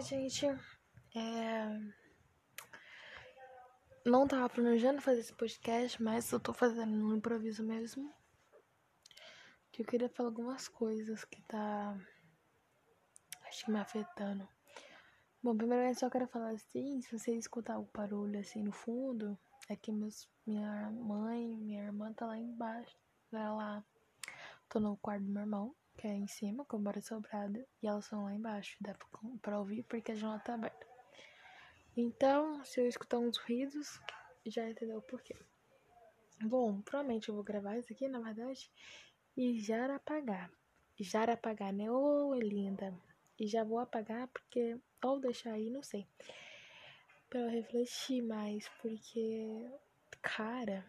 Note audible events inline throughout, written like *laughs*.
Gente, é... não tava planejando fazer esse podcast, mas eu tô fazendo no improviso mesmo. Que eu queria falar algumas coisas que tá. Acho que me afetando. Bom, primeiramente só quero falar assim, se você escutar o barulho assim no fundo, é que meus, minha mãe, minha irmã tá lá embaixo. Ela lá. Tô no quarto do meu irmão que é em cima, que eu moro sobrado, e elas são lá embaixo, dá pra ouvir porque a janela tá aberta. Então, se eu escutar uns ruídos, já entendeu o porquê. Bom, provavelmente eu vou gravar isso aqui, na verdade, e já apagar. Já apagar, né? Ô, oh, linda. E já vou apagar porque, ou deixar aí, não sei. Pra eu refletir mais, porque, cara,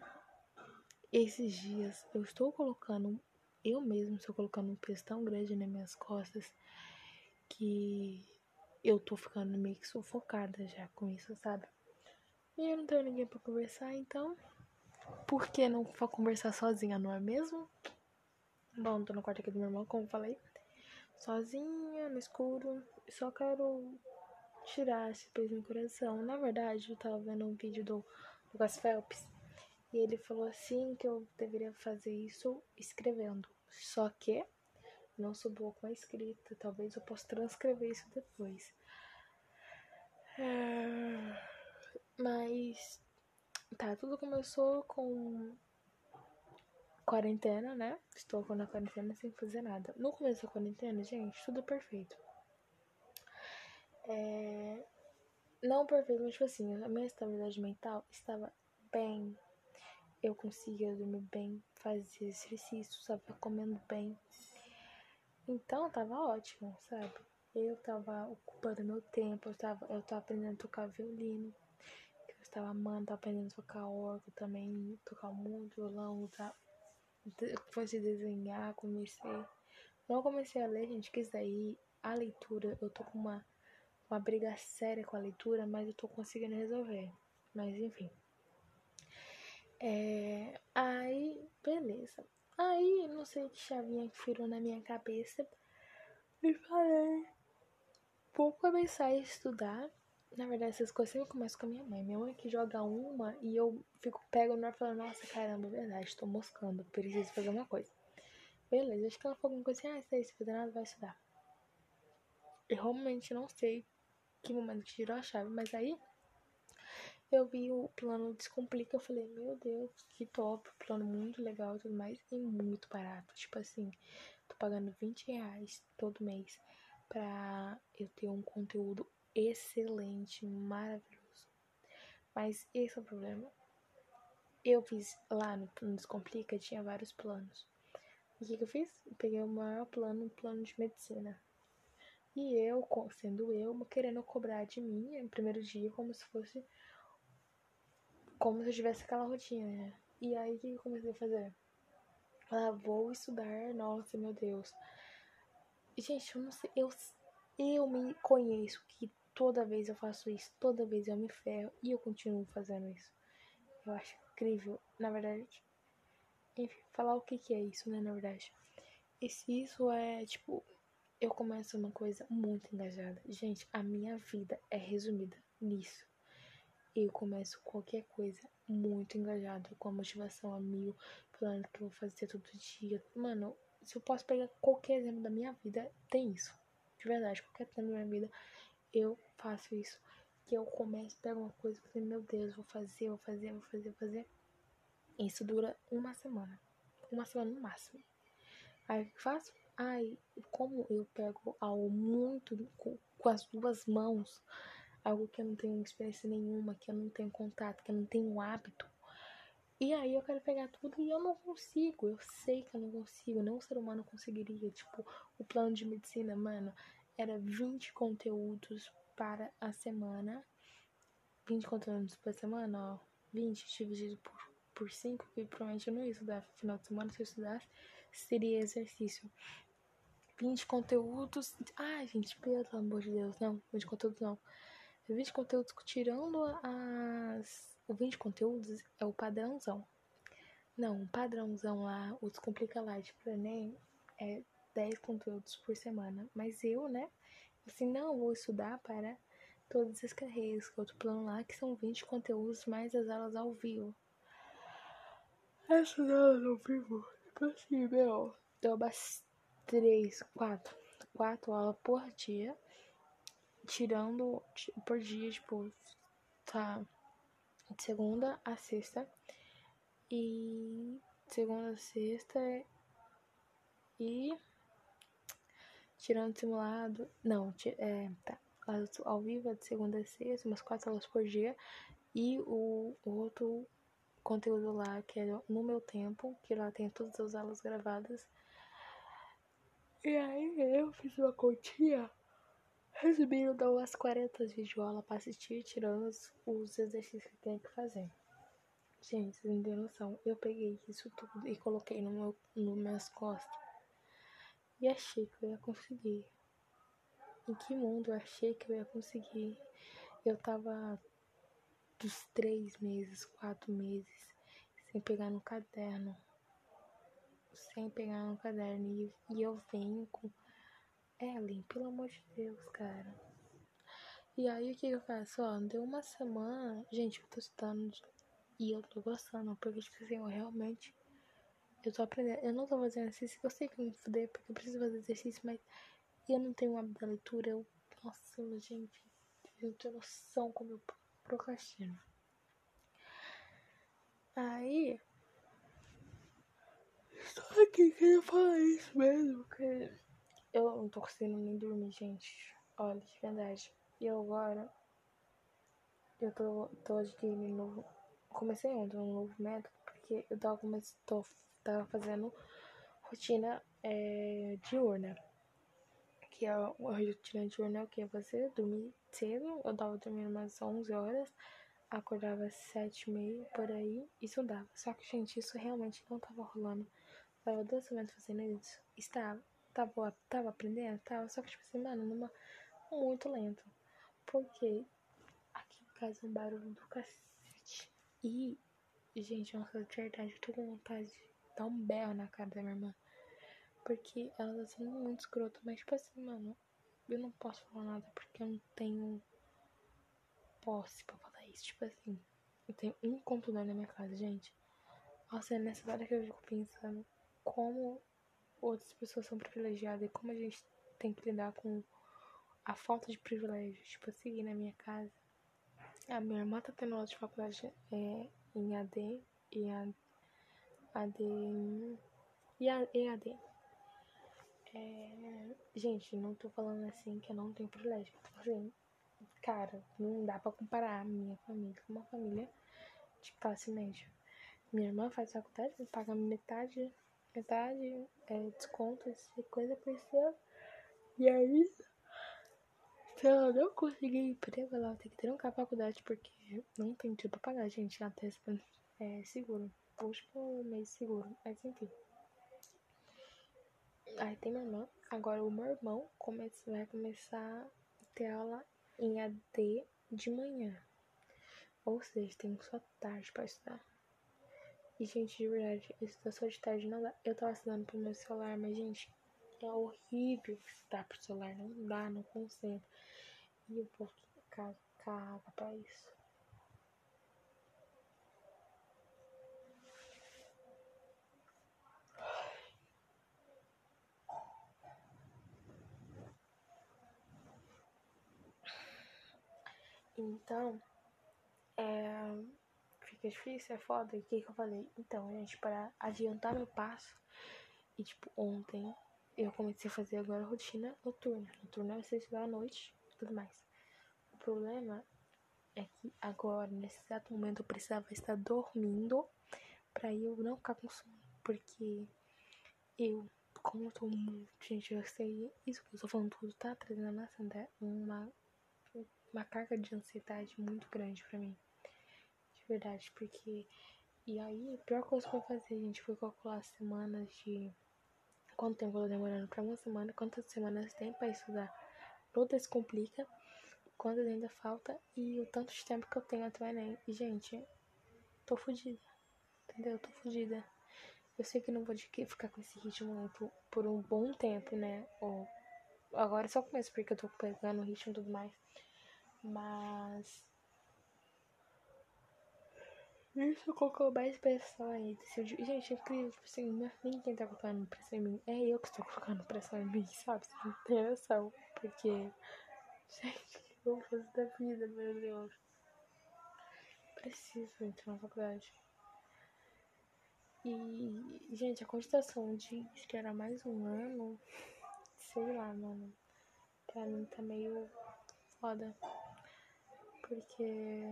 esses dias eu estou colocando eu mesmo estou colocando um peso tão grande nas minhas costas que eu tô ficando meio que sufocada já com isso, sabe? E eu não tenho ninguém para conversar, então por que não conversar sozinha, não é mesmo? Bom, tô no quarto aqui do meu irmão, como falei, sozinha, no escuro, só quero tirar esse peso no coração. Na verdade, eu tava vendo um vídeo do Lucas Phelps ele falou assim que eu deveria fazer isso escrevendo. Só que não sou boa com a escrita. Talvez eu possa transcrever isso depois. É... Mas tá, tudo começou com quarentena, né? Estou na quarentena sem fazer nada. No começo da quarentena, gente, tudo perfeito. É... Não perfeito, mas tipo assim, a minha estabilidade mental estava bem eu conseguia dormir bem, fazer exercício, sabe? Comendo bem. Então tava ótimo, sabe? Eu tava ocupando meu tempo, eu tava, eu tava aprendendo a tocar violino, que eu estava amando, tava aprendendo a tocar órgão também, tocar muito violão, tá? Comecei a desenhar, comecei. Não comecei a ler, gente, que isso daí, a leitura, eu tô com uma, uma briga séria com a leitura, mas eu tô conseguindo resolver. Mas enfim. É, aí, beleza. Aí, não sei que chavinha que virou na minha cabeça. E falei, vou começar a estudar. Na verdade, essas coisas sempre começam com a minha mãe. Minha mãe que joga uma e eu fico pego no ar falando, nossa, caramba, é verdade, tô moscando, preciso fazer uma coisa. Beleza, acho que ela falou alguma coisa assim, ah, isso aí, se fazer nada, vai estudar. Eu realmente não sei que momento que tirou a chave, mas aí eu vi o plano Descomplica, eu falei, meu Deus, que top, plano muito legal e tudo mais, e muito barato. Tipo assim, tô pagando 20 reais todo mês pra eu ter um conteúdo excelente, maravilhoso. Mas esse é o problema. Eu fiz lá no Descomplica, tinha vários planos. E o que, que eu fiz? Eu peguei o maior plano, um plano de medicina. E eu, sendo eu, querendo cobrar de mim no primeiro dia como se fosse como se eu tivesse aquela rotina, né? E aí o que eu comecei a fazer? Ah, vou estudar, nossa, meu Deus. Gente, eu não sei, eu, eu me conheço que toda vez eu faço isso, toda vez eu me ferro e eu continuo fazendo isso. Eu acho incrível, na verdade. Enfim, falar o que que é isso, né, na verdade. E se isso é, tipo, eu começo uma coisa muito engajada. Gente, a minha vida é resumida nisso eu começo qualquer coisa muito engajado, com a motivação a mil, falando que eu vou fazer todo dia. Mano, se eu posso pegar qualquer exemplo da minha vida, tem isso. De verdade, qualquer exemplo da minha vida, eu faço isso. Que eu começo, pego uma coisa e meu Deus, vou fazer, vou fazer, vou fazer, vou fazer. Isso dura uma semana. Uma semana no máximo. Aí o que faço? Ai, como eu pego algo muito com, com as duas mãos algo que eu não tenho experiência nenhuma, que eu não tenho contato, que eu não tenho hábito. E aí eu quero pegar tudo e eu não consigo. Eu sei que eu não consigo. Nenhum ser humano conseguiria. Tipo, o plano de medicina, mano, era 20 conteúdos para a semana. 20 conteúdos por semana, ó. 20 dividido por, por 5, que provavelmente eu não ia estudar no final de semana. Se eu estudasse, seria exercício. 20 conteúdos. Ai, gente, pelo amor de Deus, não. 20 conteúdos não. 20 conteúdos tirando as. O 20 conteúdos é o padrãozão. Não, o padrãozão lá, o Descomplica Light pro Enem é 10 conteúdos por semana. Mas eu, né, assim, não, vou estudar para todas as carreiras que eu tô plano lá, que são 20 conteúdos mais as aulas ao vivo. Essas aulas ao vivo, tipo assim, meu, deu umas três, quatro, quatro aulas por dia, tirando por dia, tipo, tá de segunda a sexta. E segunda a sexta e tirando simulado. Não, é, tá. Ao vivo é de segunda a sexta, umas quatro aulas por dia. E o, o outro conteúdo lá, que é no meu tempo, que lá tem todas as aulas gravadas. E aí eu fiz uma continha. Resumindo, dá umas 40 videoaulas pra assistir, tirando os, os exercícios que tem que fazer. Gente, vocês não têm noção. Eu peguei isso tudo e coloquei no meu, no minhas costas. E achei que eu ia conseguir. Em que mundo eu achei que eu ia conseguir? Eu tava dos três meses, quatro meses, sem pegar no caderno. Sem pegar no caderno. E, e eu venho com Ellen, pelo amor de Deus, cara. E aí o que eu faço? Ó, deu uma semana. Gente, eu tô estudando e eu tô gostando, porque tipo assim, eu realmente. Eu tô aprendendo. Eu não tô fazendo exercício, eu sei que eu me fuder, porque eu preciso fazer exercício, mas eu não tenho uma da leitura. Eu. Nossa, gente. Eu não tenho noção como eu procrastino. Aí. Estou aqui querendo falar isso mesmo, porque eu não tô conseguindo nem dormir, gente. Olha, de verdade. E agora. Eu tô, tô adquirindo novo. Comecei ontem um novo método, porque eu tava, tô, tava fazendo rotina é, diurna. Que é a rotina diurna é o que? Você dormir cedo, eu tava dormindo umas 11 horas, acordava às 7 e meia, por aí, e estudava. Só que, gente, isso realmente não tava rolando. tava semanas fazendo isso. Estava tava, tava aprendendo, tava, só que, tipo assim, mano, numa, muito lento. Porque aqui em casa é um barulho do cacete. E, gente, nossa, de verdade, eu tô com vontade de dar um berro na cara da minha irmã. Porque ela tá sendo muito escrota, mas, tipo assim, mano, eu não posso falar nada porque eu não tenho posse pra falar isso. Tipo assim, eu tenho um computador na minha casa, gente. Nossa, é nessa hora que eu fico pensando como outras pessoas são privilegiadas e como a gente tem que lidar com a falta de privilégio. Tipo assim, na minha casa, a minha irmã tá tendo aula de faculdade é, em AD e a, AD e a, EAD. É, gente, não tô falando assim que eu não tenho privilégio. Assim, cara, não dá pra comparar a minha família com uma família de classe média. Minha irmã faz faculdade, paga metade metade, é, desconto, essa coisa por ser. E aí, se ela não conseguir emprego, ela vai ter que trancar a faculdade, porque não tem dinheiro pra pagar, gente. Até é seguro. Último mês seguro. Mas enfim. Aí tem minha irmã. Agora o meu irmão começa, vai começar a ter aula em AD de manhã. Ou seja, tem só tarde pra estudar. E, gente, de verdade, estudar só de tarde não dá. Eu tava estudando pro meu celular, mas, gente, é horrível estudar pro celular. Não dá, não consigo. E o povo caga, pra isso. Então, é fica difícil, é foda. E o que, que eu falei? Então, gente, para adiantar meu passo, e tipo, ontem eu comecei a fazer agora a rotina noturna. Noturna é você estudar à noite e tudo mais. O problema é que agora, nesse exato momento, eu precisava estar dormindo pra eu não ficar com sono. Porque eu, como eu tô muito. Gente, eu sei isso que eu tô falando tudo, tá trazendo uma, uma carga de ansiedade muito grande pra mim verdade, porque. E aí, a pior coisa que eu fazer, gente, foi calcular as semanas de. Quanto tempo eu tô demorando pra uma semana, quantas semanas tem pra estudar. Todas complica, quantas ainda falta e o tanto de tempo que eu tenho até o Enem. E, gente, tô fodida. Entendeu? Tô fodida. Eu sei que não vou ficar com esse ritmo por um bom tempo, né? Ou Agora é só começo porque eu tô pegando o ritmo e tudo mais. Mas. Isso colocou mais pressão aí. Gente, é incrível, tipo assim, é ninguém tá colocando pressão em mim. É eu que estou colocando pressão em mim, sabe? Você não tem noção. Porque. Gente, que fazer da vida, meu Deus. Preciso entrar na faculdade. E, gente, a cogitação de esperar mais um ano, sei lá, mano. Pra mim tá meio foda. Porque.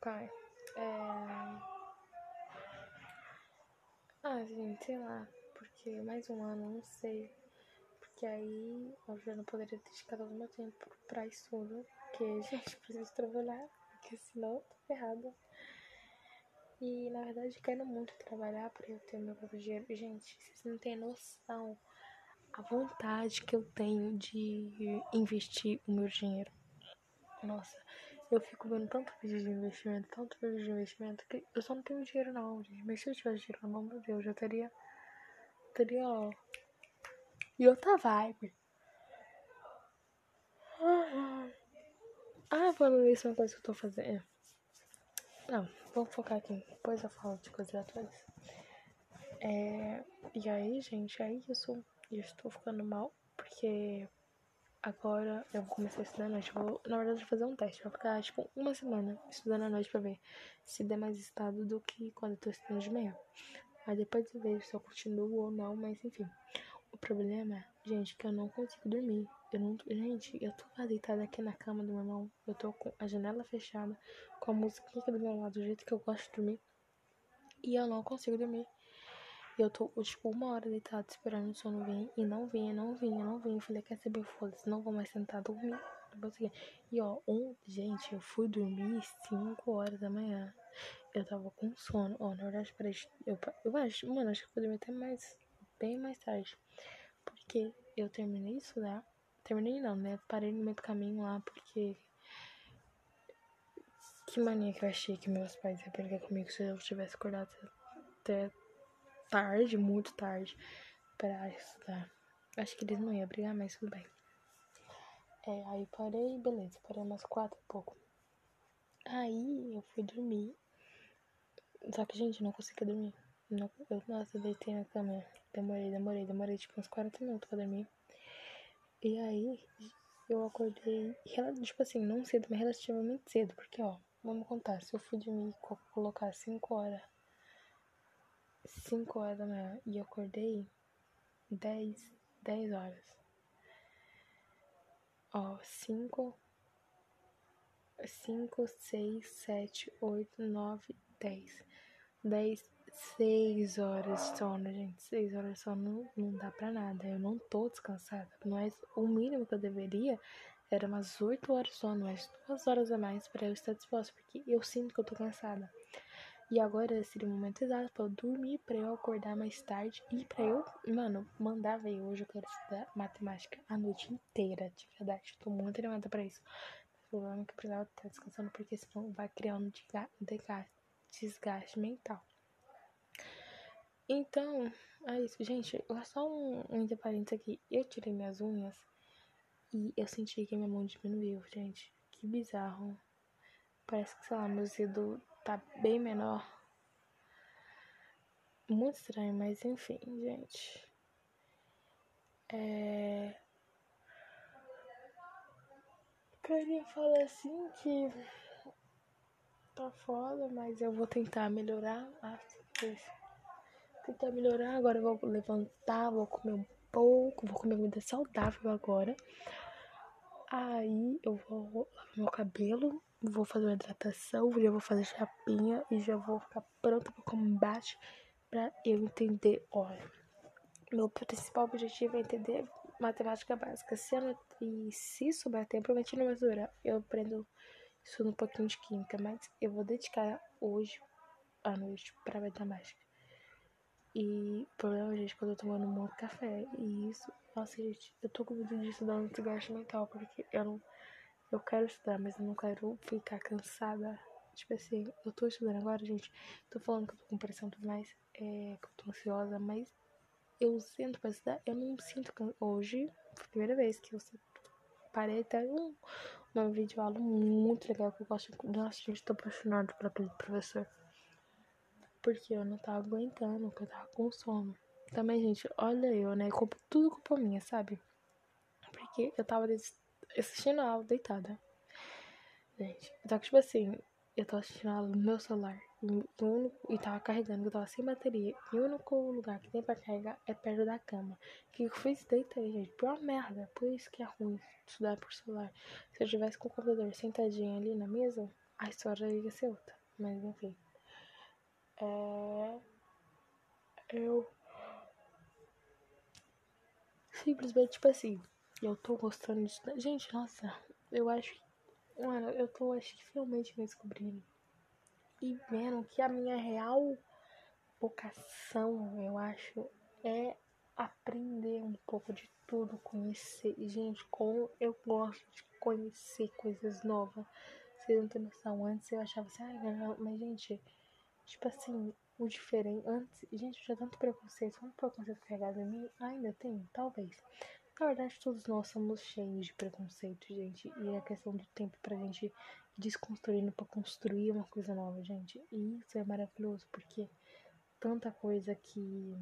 Cai. É. Ah, gente, sei lá. Porque mais um ano, não sei. Porque aí eu já não poderia dedicar todo o meu tempo pra estudo. Porque, gente, *laughs* preciso trabalhar. Porque senão errada. E na verdade quero muito trabalhar para eu ter meu próprio dinheiro. Gente, vocês não têm noção a vontade que eu tenho de investir o meu dinheiro. Nossa, eu fico vendo tanto vídeo de investimento, tanto vídeo de investimento, que eu só não tenho dinheiro não, gente. Mas se eu tivesse dinheiro na mão, meu Deus, eu já teria. Teria. E outra vibe. Ah, falando isso, é uma coisa que eu tô fazendo. Não, vamos focar aqui. Depois eu falo de coisas atuais. É, e aí, gente, é isso. Eu estou ficando mal, porque agora eu vou começar a estudar à noite. Vou, na verdade, fazer um teste. Vou ficar, tipo, uma semana estudando à noite pra ver se der mais estado do que quando eu tô estudando de manhã. Aí depois eu vejo se eu continuo ou não, mas enfim. O problema, gente, é que eu não consigo dormir. Eu não, gente, eu tô deitada aqui na cama do meu irmão. Eu tô com a janela fechada, com a música do meu lado, do jeito que eu gosto de dormir. E eu não consigo dormir. E eu tô, tipo, uma hora deitada esperando o sono vir. E não vinha, não vinha, não vinha. Eu falei, quer saber, foda-se, não vou mais sentar, dormir. E ó, um, gente, eu fui dormir 5 horas da manhã. Eu tava com sono. Ó, na verdade, peraí, eu, eu acho, mano, acho que eu vou dormir até mais, bem mais tarde. Porque eu terminei de estudar. Terminei não, né? Parei no meio do caminho lá porque. Que mania que eu achei que meus pais iam brigar comigo se eu tivesse acordado até tarde, muito tarde, pra estudar. Acho que eles não iam brigar, mas tudo bem. É, aí parei, beleza, parei umas quatro e pouco. Aí eu fui dormir. Só que, gente, não consegui dormir. Não, eu, nossa, eu deitei na cama. Demorei, demorei, demorei tipo uns 40 minutos pra dormir. E aí, eu acordei, tipo assim, não cedo, mas relativamente cedo, porque, ó, vamos contar, se eu fui dormir colocar 5 horas, 5 horas da manhã e eu acordei 10, 10 horas. Ó, 5, 5, 6, 7, 8, 9, 10. 10, Seis horas de sono, gente. Seis horas de sono não, não dá pra nada. Eu não tô descansada. Mas o mínimo que eu deveria era umas oito horas de sono, mais duas horas a mais para eu estar disposta, porque eu sinto que eu tô cansada. E agora seria o momento exato pra eu dormir, pra eu acordar mais tarde e pra eu, mano, mandar ver. Hoje eu quero estudar matemática a noite inteira, de verdade. Tô muito animada pra isso. o problema é que eu precisava estar descansando, porque senão vai criar um desgaste mental. Então, é isso. Gente, só um, um aqui. Eu tirei minhas unhas e eu senti que minha mão diminuiu, gente. Que bizarro. Parece que, sei lá, meu dedo tá bem menor. Muito estranho, mas enfim, gente. É. Queria falar assim que tá foda, mas eu vou tentar melhorar. Ah, tentar melhorar. Agora eu vou levantar, vou comer um pouco, vou comer comida saudável agora. Aí eu vou lavar meu cabelo, vou fazer uma hidratação, já vou fazer chapinha e já vou ficar pronta para o combate para eu entender. Olha, meu principal objetivo é entender matemática básica. Se ela, e se souber tempo, prometi vai durar. Eu aprendo isso um pouquinho de química, mas eu vou dedicar hoje à noite para matemática. E o problema, gente, quando eu tô tomando muito café. E isso, nossa, gente, eu tô com medo de estudar no desgaste mental, porque eu não. Eu quero estudar, mas eu não quero ficar cansada. Tipo assim, eu tô estudando agora, gente. Tô falando que eu tô com pressão e tudo mais, é, que eu tô ansiosa, mas eu sinto pra estudar, eu não sinto hoje, foi a primeira vez que eu parei até um, uma videoaula muito legal que eu gosto. Nossa, gente, tô apaixonada por aquele professor. Porque eu não tava aguentando, porque eu tava com sono. Também, gente, olha eu, né? Tudo culpa minha, sabe? Porque eu tava assistindo a aula deitada. Gente, então, tipo assim, eu tava assistindo a aula no meu celular. Único, e tava carregando, eu tava sem bateria. E o único lugar que tem pra carregar é perto da cama. O que eu fiz? Deitei, gente. Uma merda. Por isso que é ruim estudar por celular. Se eu tivesse com o computador sentadinho ali na mesa, a história ia ser outra. Mas enfim. É... Eu. Simplesmente, tipo assim. Eu tô gostando de. Gente, nossa. Eu acho. Mano, eu tô, acho que finalmente descobrindo e vendo que a minha real vocação, eu acho, é aprender um pouco de tudo, conhecer. Gente, como eu gosto de conhecer coisas novas. Vocês não têm noção. Antes eu achava assim, ah, mas gente, tipo assim, o diferente. Antes, gente, eu tinha tanto preconceito, tanto preconceito carregado em mim. Ainda tem, talvez. Na verdade, todos nós somos cheios de preconceito, gente. E é questão do tempo pra gente desconstruindo para construir uma coisa nova, gente. E isso é maravilhoso, porque tanta coisa que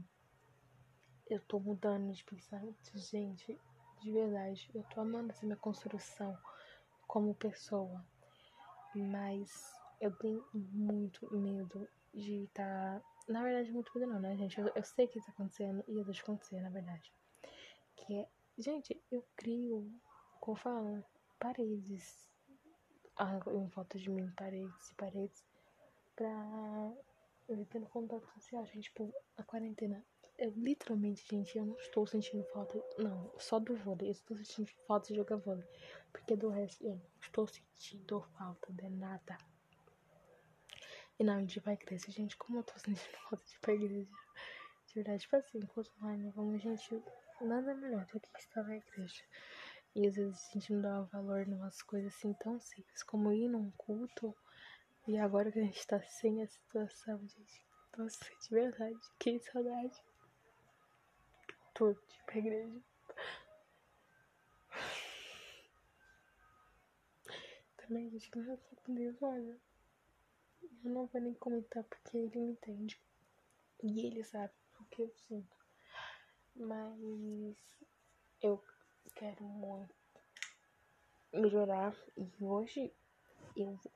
eu tô mudando de pensamento, gente, de verdade. Eu tô amando essa minha construção como pessoa. Mas eu tenho muito medo de estar. Tá... Na verdade, muito medo não, né, gente? Eu, eu sei que isso tá acontecendo e eu deixo acontecer, na verdade. Que é. Gente, eu crio, como fala, paredes em volta de mim, paredes e paredes, pra eu tendo contato social, gente. Tipo, a quarentena. Eu, literalmente, gente, eu não estou sentindo falta. Não, só do vôlei. Eu estou sentindo falta de jogar vôlei. Porque do resto, eu não estou sentindo falta de nada. E de ir pra igreja, gente, como eu tô sentindo *laughs* falta de ir pra igreja. De verdade, tipo assim, enquanto online, vamos, gente, nada melhor do que estar na igreja. E às vezes a gente não dá valor em umas coisas assim tão simples como ir num culto. E agora que a gente tá sem a situação, gente. Nossa, de verdade, que saudade. Tudo, tipo, a igreja. Também, gente, que eu com Deus, olha. Eu não vou nem comentar porque ele me entende. E ele sabe o que eu sinto. Mas eu quero muito melhorar. E hoje eu vou.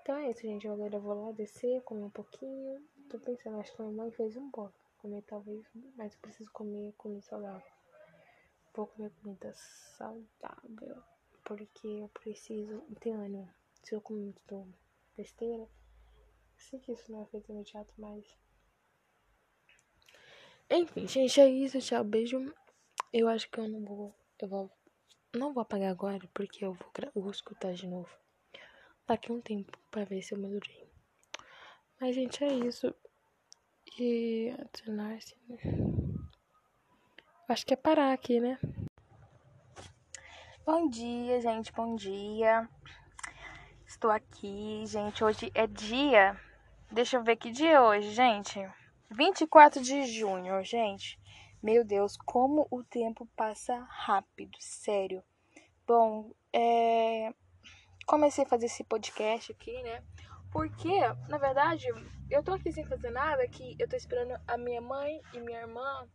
Então é isso, gente. Agora eu vou lá descer, comer um pouquinho. Tô pensando, acho que minha mãe fez um pouco. Comer talvez, mas eu preciso comer comida saudável. Vou comer comida saudável. Porque eu preciso ter ânimo. Se eu comer muito besteira, sei que isso não é feito imediato, mas. Enfim, gente, é isso. Tchau, beijo. Eu acho que eu não vou. Eu vou. Não vou apagar agora, porque eu vou, eu vou escutar de novo. Daqui um tempo pra ver se eu melhorei. Mas, gente, é isso. E adicionar-se. Acho que é parar aqui, né? Bom dia, gente. Bom dia. Estou aqui, gente. Hoje é dia. Deixa eu ver que dia é hoje, gente. 24 de junho, gente. Meu Deus, como o tempo passa rápido, sério. Bom, é... comecei a fazer esse podcast aqui, né? Porque, na verdade, eu tô aqui sem fazer nada, que eu tô esperando a minha mãe e minha irmã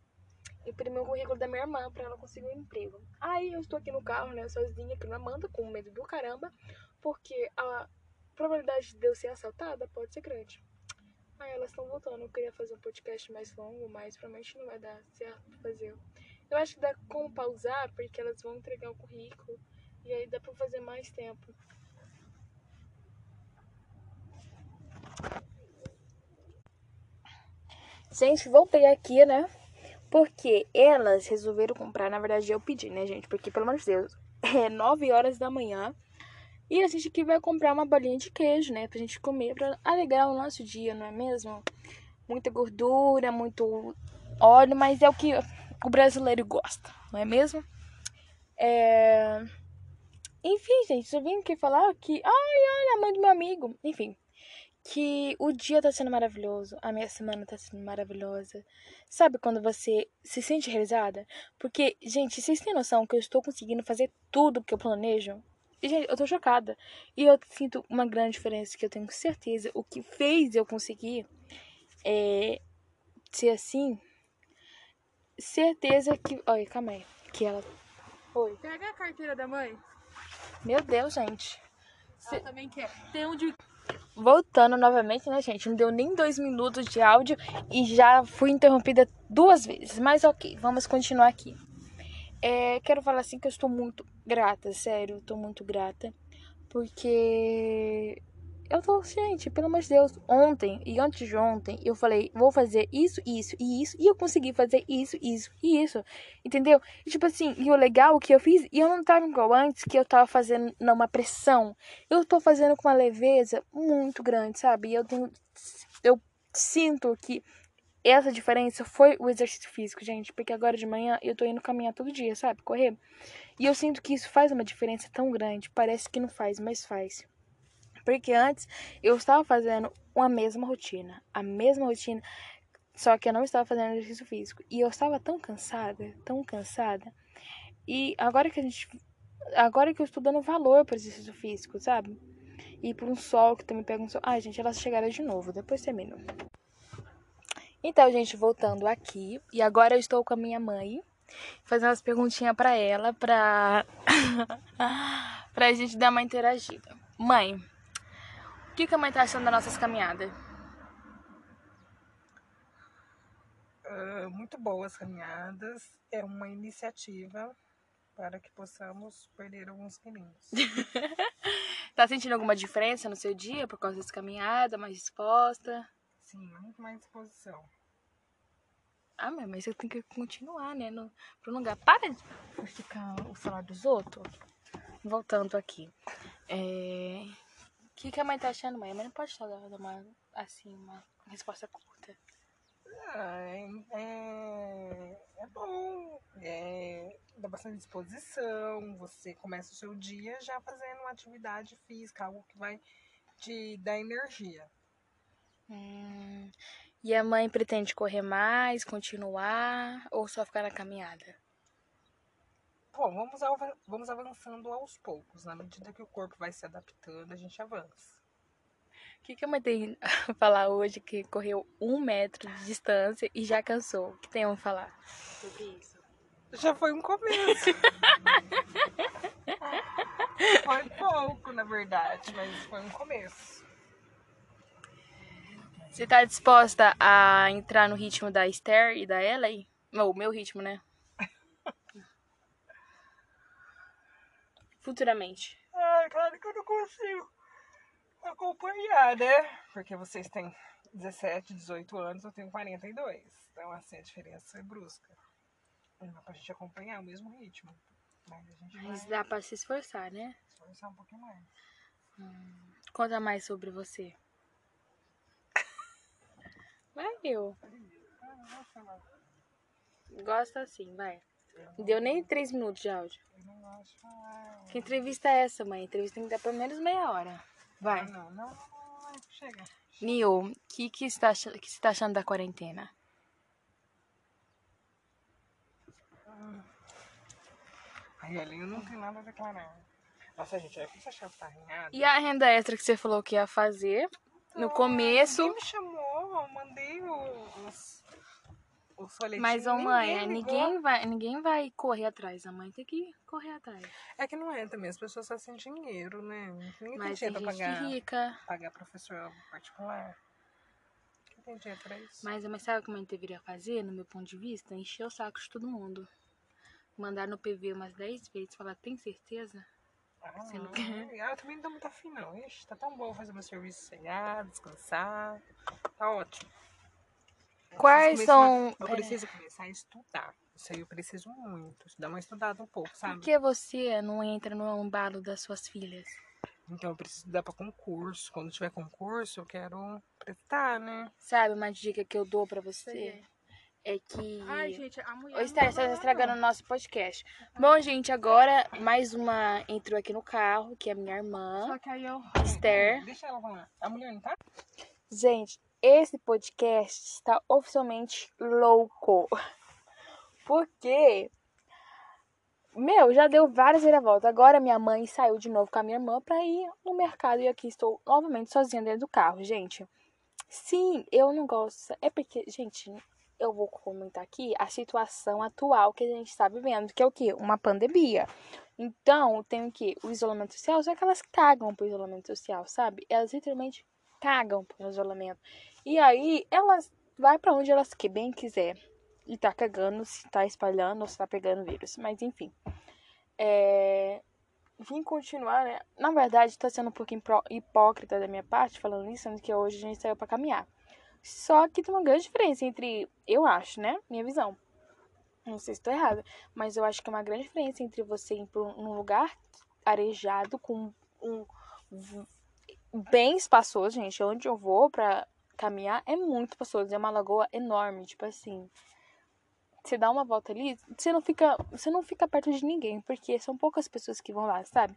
imprimir o currículo da minha irmã pra ela conseguir um emprego. Aí eu estou aqui no carro, né, sozinha aqui na Amanda, com medo do caramba, porque a probabilidade de eu ser assaltada pode ser grande. Aí elas estão voltando. Eu queria fazer um podcast mais longo, mas provavelmente não vai dar certo fazer. Eu acho que dá como pausar, porque elas vão entregar o currículo. E aí dá pra fazer mais tempo. Gente, voltei aqui, né? Porque elas resolveram comprar, na verdade eu pedi, né, gente? Porque, pelo amor de Deus, é 9 horas da manhã. E a gente aqui vai comprar uma bolinha de queijo, né? Pra gente comer, pra alegrar o nosso dia, não é mesmo? Muita gordura, muito óleo, mas é o que o brasileiro gosta, não é mesmo? É... Enfim, gente, eu vim aqui falar que... Ai, olha, a mãe do meu amigo. Enfim, que o dia tá sendo maravilhoso, a minha semana tá sendo maravilhosa. Sabe quando você se sente realizada? Porque, gente, vocês têm noção que eu estou conseguindo fazer tudo que eu planejo? E, gente, eu tô chocada. E eu sinto uma grande diferença que eu tenho certeza. O que fez eu conseguir é, ser assim. Certeza que. Olha, calma aí. Que ela. Oi. Pega a carteira da mãe. Meu Deus, gente. Você também quer. Tem onde. Voltando novamente, né, gente? Não deu nem dois minutos de áudio e já fui interrompida duas vezes. Mas ok, vamos continuar aqui. É, quero falar assim que eu estou muito grata, sério, tô muito grata. Porque eu tô, gente, pelo amor de Deus, ontem e antes de ontem eu falei, vou fazer isso, isso e isso, e eu consegui fazer isso, isso e isso, entendeu? E tipo assim, e o legal que eu fiz, e eu não tava igual antes, que eu tava fazendo numa pressão, eu tô fazendo com uma leveza muito grande, sabe? E eu tenho, eu sinto que essa diferença foi o exercício físico, gente, porque agora de manhã eu tô indo caminhar todo dia, sabe? Correr. E eu sinto que isso faz uma diferença tão grande, parece que não faz, mas faz. Porque antes eu estava fazendo a mesma rotina, a mesma rotina, só que eu não estava fazendo exercício físico. E eu estava tão cansada, tão cansada. E agora que a gente. Agora que eu estou dando valor para exercício físico, sabe? E por um sol que também pega um sol. Ai, gente, elas chegaram de novo, depois termino. Então, gente, voltando aqui. E agora eu estou com a minha mãe. Fazendo umas perguntinhas para ela, pra. *laughs* pra gente dar uma interagida. Mãe, que, que a mãe tá achando das nossas caminhadas? Uh, muito boas caminhadas. É uma iniciativa para que possamos perder alguns quilinhos. *laughs* tá sentindo alguma diferença no seu dia por causa dessa caminhada, mais disposta? Sim, muito mais disposição. Ah, mas você tem que continuar, né? No lugar. Para de ficar o salário dos outros. Voltando aqui. É que, que a mãe tá achando, mãe? A mãe não pode estar dando uma, assim, uma resposta curta. Ah, é, é, é bom, é, dá bastante disposição, você começa o seu dia já fazendo uma atividade física, algo que vai te dar energia. Hum, e a mãe pretende correr mais, continuar ou só ficar na caminhada? Bom, vamos, vamos avançando aos poucos. Na medida que o corpo vai se adaptando, a gente avança. O que, que a mãe tem a *laughs* falar hoje que correu um metro de distância e já cansou? O que tem a falar sobre isso? Já foi um começo. *laughs* foi pouco, na verdade, mas foi um começo. Você está disposta a entrar no ritmo da Esther e da Ellie? O meu ritmo, né? futuramente? Ai, claro que eu não consigo acompanhar, né? Porque vocês têm 17, 18 anos, eu tenho 42. Então, assim, a diferença é brusca. Não dá pra gente acompanhar o mesmo ritmo. Mas a gente Mas vai... dá pra se esforçar, né? Esforçar um pouquinho mais. Hum. Conta mais sobre você. Vai, eu. Gosta assim, vai. Não deu nem três minutos de áudio. Que entrevista é essa, mãe? Entrevista tem que dar pelo menos meia hora. Vai. Não, não, não, chega. Nil, o que, que, você tá, que você tá achando da quarentena? Aí, ali eu não tenho nada a declarar. Nossa, gente, é que você achar tá arranhado. E a renda extra que você falou que ia fazer? No começo. Ninguém me chamou, mandei os o folhetim. Mas, ô mãe, ninguém, ninguém, vai, ninguém vai correr atrás. A mãe tem que correr atrás. É que não é também. As pessoas só sem dinheiro, né? Ninguém Mas tem dinheiro pra pagar, rica. pagar professor particular. Quem tem dinheiro pra isso? Mas, mas sabe o que a mãe deveria fazer, no meu ponto de vista? Encher o saco de todo mundo. Mandar no PV umas 10 vezes. Falar, tem certeza? Ah, Você não quer? Ah, eu também não dou muito afim, não. Ixi, tá tão bom fazer meu serviço cegar, descansar. Tá ótimo. Quais são. Eu preciso começar a estudar. Isso aí eu preciso muito. Dar uma estudada um pouco, sabe? Por que você não entra no embalo das suas filhas? Então eu preciso dar pra concurso. Quando tiver concurso, eu quero prestar, né? Sabe uma dica que eu dou para você? É que. Ai, gente, a mulher. Ô, Esther, você tá estragando o nosso podcast. Bom, gente, agora mais uma entrou aqui no carro, que é a minha irmã. Só que aí eu. Esther. Deixa ela falar. A mulher não tá? Gente, esse podcast está oficialmente louco. Porque, meu, já deu várias reviravoltas. Agora minha mãe saiu de novo com a minha irmã pra ir no mercado e aqui estou novamente sozinha dentro do carro, gente. Sim, eu não gosto. É porque, gente, eu vou comentar aqui a situação atual que a gente está vivendo, que é o quê? Uma pandemia. Então, tem o quê? O isolamento social, só que elas cagam pro isolamento social, sabe? Elas literalmente cagam pro isolamento. E aí, elas vai para onde elas que bem quiser. E tá cagando, se tá espalhando ou se tá pegando vírus. Mas enfim. É... Vim continuar, né? Na verdade, tá sendo um pouquinho hipócrita da minha parte falando isso, sendo que hoje a gente saiu para caminhar. Só que tem uma grande diferença entre, eu acho, né? Minha visão. Não sei se estou errada, mas eu acho que é uma grande diferença entre você ir para um lugar arejado com um bem espaçoso, gente. Onde eu vou para caminhar é muito espaçoso, é uma lagoa enorme, tipo assim. Você dá uma volta ali, você não fica, você não fica perto de ninguém, porque são poucas pessoas que vão lá, sabe?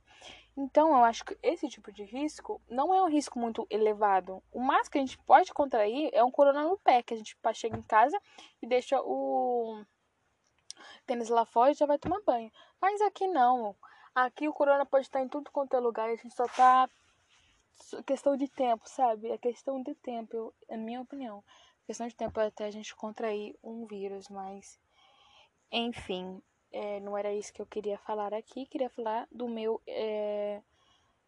Então, eu acho que esse tipo de risco não é um risco muito elevado. O máximo que a gente pode contrair é um corona no pé, que a gente chega em casa e deixa o tênis lá fora e já vai tomar banho. Mas aqui não. Aqui o corona pode estar em tudo quanto é lugar e a gente só tá questão de tempo, sabe? É questão de tempo, é minha opinião questão de tempo até a gente contrair um vírus, mas enfim, é, não era isso que eu queria falar aqui, queria falar do meu, é,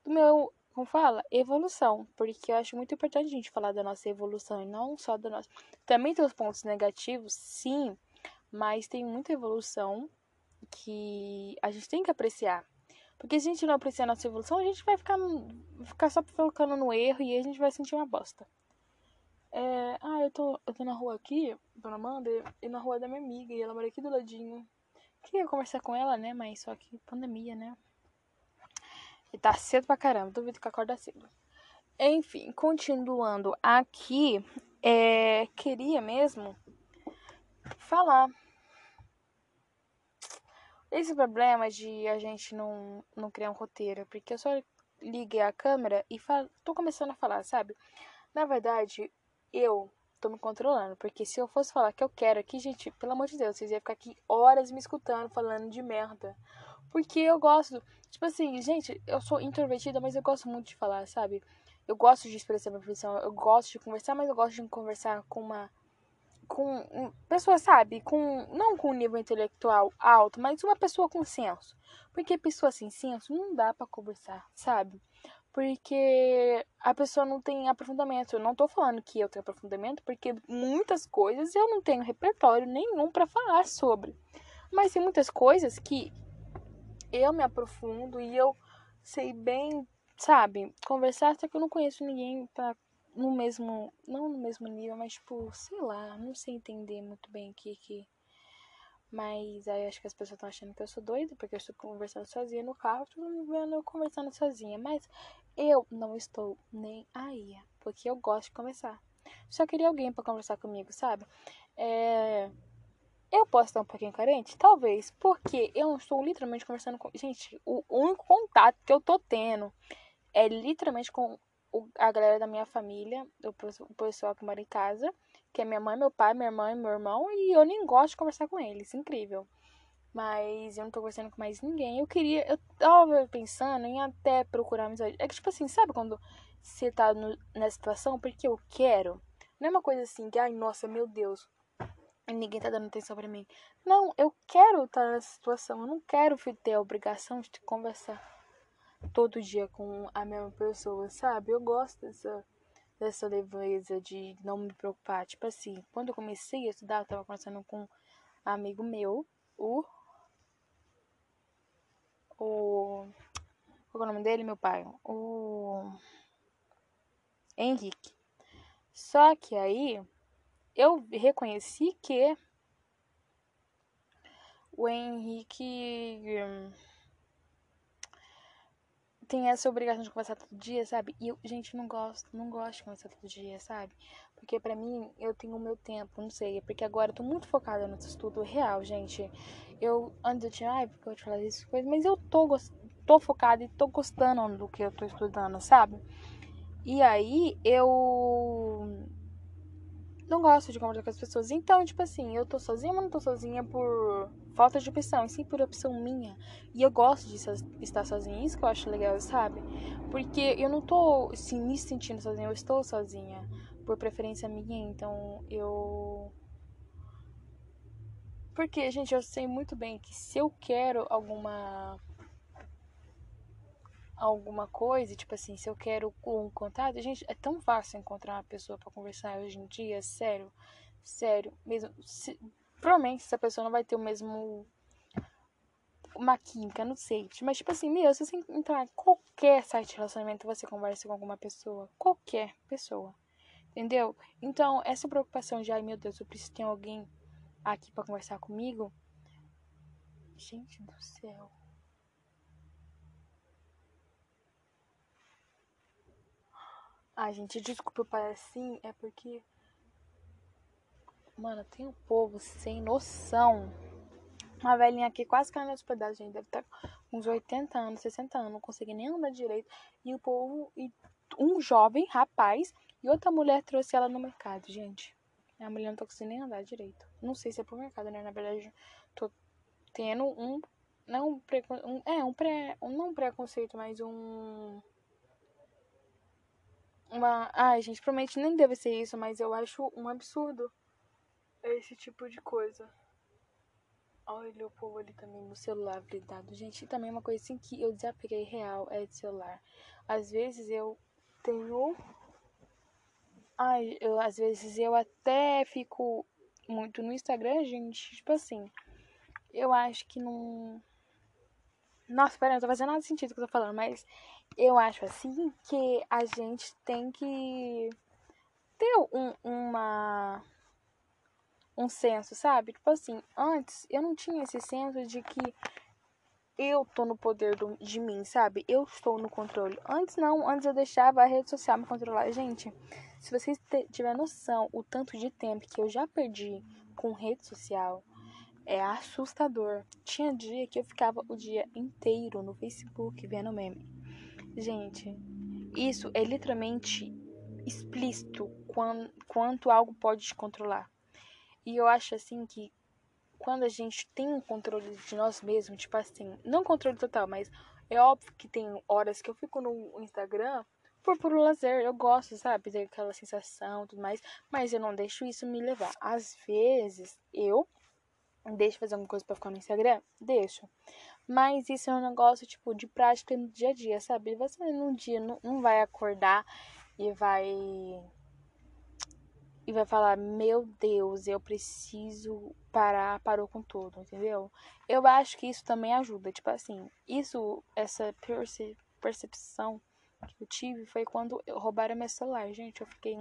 do meu, como fala, evolução, porque eu acho muito importante a gente falar da nossa evolução e não só da nossa. Também tem os pontos negativos, sim, mas tem muita evolução que a gente tem que apreciar. Porque se a gente não apreciar a nossa evolução, a gente vai ficar, ficar só focando no erro e a gente vai sentir uma bosta. É, ah, eu tô, eu tô na rua aqui, Dona Amanda, e na rua da minha amiga, e ela mora aqui do ladinho. Queria conversar com ela, né? Mas só que pandemia, né? E tá cedo pra caramba, duvido que acorda cedo. Enfim, continuando aqui, é, queria mesmo falar. Esse problema de a gente não, não criar um roteiro, porque eu só liguei a câmera e falo, tô começando a falar, sabe? Na verdade, eu tô me controlando. Porque se eu fosse falar que eu quero aqui, gente, pelo amor de Deus, vocês iam ficar aqui horas me escutando falando de merda. Porque eu gosto. Tipo assim, gente, eu sou introvertida, mas eu gosto muito de falar, sabe? Eu gosto de expressar minha profissão, eu gosto de conversar, mas eu gosto de conversar com uma. Com pessoa, sabe? Com. Não com nível intelectual alto, mas uma pessoa com senso. Porque pessoa sem senso não dá para conversar, sabe? Porque a pessoa não tem aprofundamento. Eu não tô falando que eu tenho aprofundamento, porque muitas coisas eu não tenho repertório nenhum para falar sobre. Mas tem muitas coisas que eu me aprofundo e eu sei bem, sabe, conversar, só que eu não conheço ninguém pra, no mesmo, não no mesmo nível, mas tipo, sei lá, não sei entender muito bem o que que mas aí acho que as pessoas estão achando que eu sou doida, porque eu estou conversando sozinha no carro, todo mundo vendo eu conversando sozinha. Mas eu não estou nem aí, porque eu gosto de conversar. Só queria alguém para conversar comigo, sabe? É... Eu posso estar um pouquinho carente? Talvez, porque eu não estou literalmente conversando com. Gente, o único contato que eu tô tendo é literalmente com a galera da minha família, o pessoal que mora em casa que é minha mãe, meu pai, minha irmã e meu irmão, e eu nem gosto de conversar com eles, incrível. Mas eu não tô conversando com mais ninguém. Eu queria, eu tava pensando em até procurar amizade. É que, tipo assim, sabe quando você tá no, nessa situação porque eu quero? Não é uma coisa assim que, ai, nossa, meu Deus, ninguém tá dando atenção para mim. Não, eu quero estar tá nessa situação. Eu não quero ter a obrigação de conversar todo dia com a mesma pessoa, sabe? Eu gosto dessa dessa leveza de não me preocupar. Tipo assim, quando eu comecei a estudar, eu tava conversando com um amigo meu, o. O. Qual é o nome dele, meu pai? O. Henrique. Só que aí eu reconheci que o Henrique. tem essa obrigação de conversar todo dia, sabe? E eu, gente, não gosto, não gosto de conversar todo dia, sabe? Porque pra mim, eu tenho o meu tempo, não sei. É porque agora eu tô muito focada no estudo real, gente. Eu, antes eu tinha, ai, porque eu te falar isso, coisa, mas eu tô, tô focada e tô gostando do que eu tô estudando, sabe? E aí, eu não gosto de conversar com as pessoas. Então, tipo assim, eu tô sozinha, mas não tô sozinha por falta de opção, e sim por opção minha. E eu gosto de estar sozinha, isso que eu acho legal, sabe? Porque eu não tô assim, me sentindo sozinha, eu estou sozinha por preferência minha, então eu. Porque, gente, eu sei muito bem que se eu quero alguma alguma coisa, tipo assim, se eu quero um contato, gente, é tão fácil encontrar uma pessoa para conversar hoje em dia, sério, sério, mesmo, se, provavelmente essa pessoa não vai ter o mesmo uma química, não sei, mas tipo assim, meu, se você entrar em qualquer site de relacionamento, você conversa com alguma pessoa, qualquer pessoa, entendeu? Então, essa preocupação de, ai meu Deus, eu preciso ter alguém aqui para conversar comigo, gente do céu, Ai, gente, desculpa, pai, assim, é porque. Mano, tem um povo sem noção. Uma velhinha aqui quase caindo nos pedaços, gente. Deve estar com uns 80 anos, 60 anos, não consegue nem andar direito. E o povo. E um jovem rapaz e outra mulher trouxe ela no mercado, gente. A mulher não tá conseguindo nem andar direito. Não sei se é pro mercado, né? Na verdade, tô tendo um. Não um, preconceito. um é, um pré. Um, não um preconceito, mas um uma. Ai, gente, promete nem deve ser isso, mas eu acho um absurdo esse tipo de coisa. Olha o povo ali também no celular blindado. Gente, também uma coisa assim que eu desapeguei real é de celular. Às vezes eu tenho. Ai, eu, às vezes eu até fico muito no Instagram, gente. Tipo assim, eu acho que não. Nossa, pera, não tô fazendo nada sentido que eu tô falando, mas eu acho assim que a gente tem que ter um, uma um senso, sabe? Tipo assim, antes eu não tinha esse senso de que eu tô no poder do, de mim, sabe? Eu estou no controle. Antes não, antes eu deixava a rede social me controlar. Gente, se vocês tiver noção o tanto de tempo que eu já perdi com rede social, é assustador. Tinha dia que eu ficava o dia inteiro no Facebook vendo meme. Gente, isso é literalmente explícito quanto algo pode te controlar. E eu acho assim que quando a gente tem um controle de nós mesmos, tipo assim, não controle total, mas é óbvio que tem horas que eu fico no Instagram por puro lazer, eu gosto, sabe, daquela sensação, tudo mais, mas eu não deixo isso me levar. Às vezes eu deixo fazer alguma coisa para ficar no Instagram, deixo. Mas isso é um negócio, tipo, de prática no dia a dia, sabe? Você num dia não, não vai acordar e vai. E vai falar, meu Deus, eu preciso parar, parou com tudo, entendeu? Eu acho que isso também ajuda. Tipo assim, isso, essa perce, percepção que eu tive foi quando roubaram meu celular. Gente, eu fiquei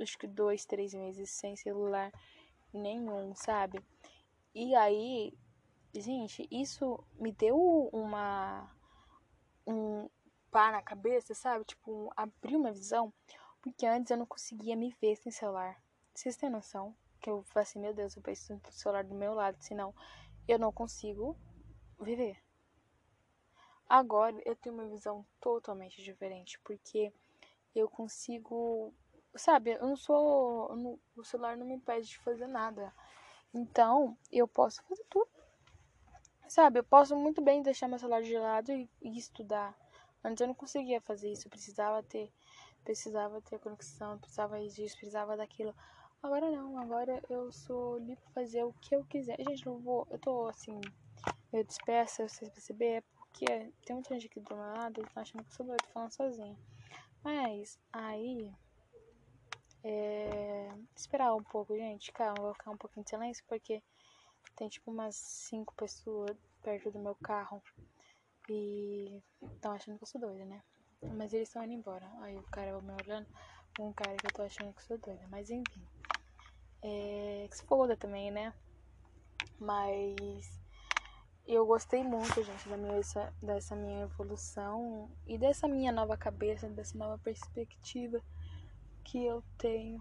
acho que dois, três meses sem celular nenhum, sabe? E aí Gente, isso me deu uma. um pá na cabeça, sabe? Tipo, abriu uma visão. Porque antes eu não conseguia me ver sem celular. Vocês têm noção? Que eu falei assim, meu Deus, eu preciso do celular do meu lado, senão eu não consigo viver. Agora eu tenho uma visão totalmente diferente, porque eu consigo, sabe, eu não sou, eu não, o celular não me impede de fazer nada. Então, eu posso fazer tudo Sabe, eu posso muito bem deixar meu celular de lado e, e estudar. Antes eu não conseguia fazer isso, eu precisava ter, precisava ter conexão, precisava disso, precisava daquilo. Agora não, agora eu sou livre pra fazer o que eu quiser. Gente, não vou, eu tô assim, eu dispersa, vocês perceberem, porque tem muita gente aqui do meu lado, eles estão achando que eu sou doido falando sozinha. Mas aí, é, esperar um pouco, gente, calma, vou ficar um pouquinho de silêncio, porque tem tipo umas cinco pessoas perto do meu carro. E estão achando que eu sou doida, né? Mas eles estão indo embora. Aí o cara me olhando um cara que eu tô achando que sou doida. Mas enfim. É. Que se foda também, né? Mas. eu gostei muito, gente, da minha, essa, dessa minha evolução e dessa minha nova cabeça, dessa nova perspectiva que eu tenho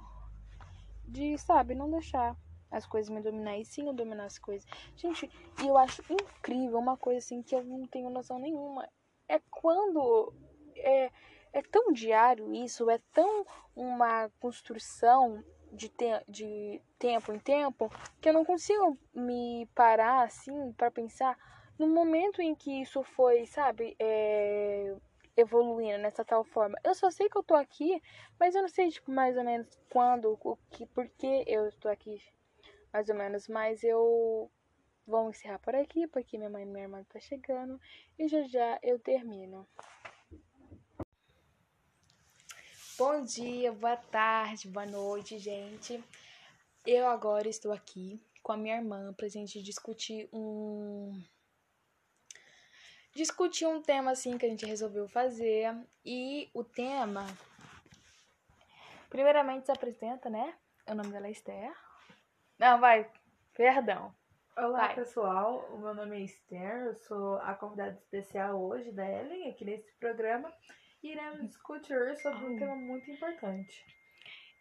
de, sabe, não deixar as coisas me dominar e sim eu dominar as coisas. Gente, e eu acho incrível uma coisa assim que eu não tenho noção nenhuma. É quando é, é tão diário isso, é tão uma construção de, te de tempo em tempo que eu não consigo me parar assim para pensar no momento em que isso foi, sabe, é, evoluindo nessa tal forma. Eu só sei que eu tô aqui, mas eu não sei, tipo, mais ou menos quando, o que, por que eu estou aqui, mais ou menos. Mas eu vou encerrar por aqui, porque minha mãe e minha irmã tá chegando e já já eu termino. Bom dia, boa tarde, boa noite, gente. Eu agora estou aqui com a minha irmã pra gente discutir um discutir um tema assim que a gente resolveu fazer e o tema primeiramente se apresenta, né? O nome dela é Esther. Não, vai. Perdão. Olá, Vai. pessoal. O meu nome é Esther. Eu sou a convidada especial hoje da Ellen aqui nesse programa. Iremos discutir sobre um tema muito importante.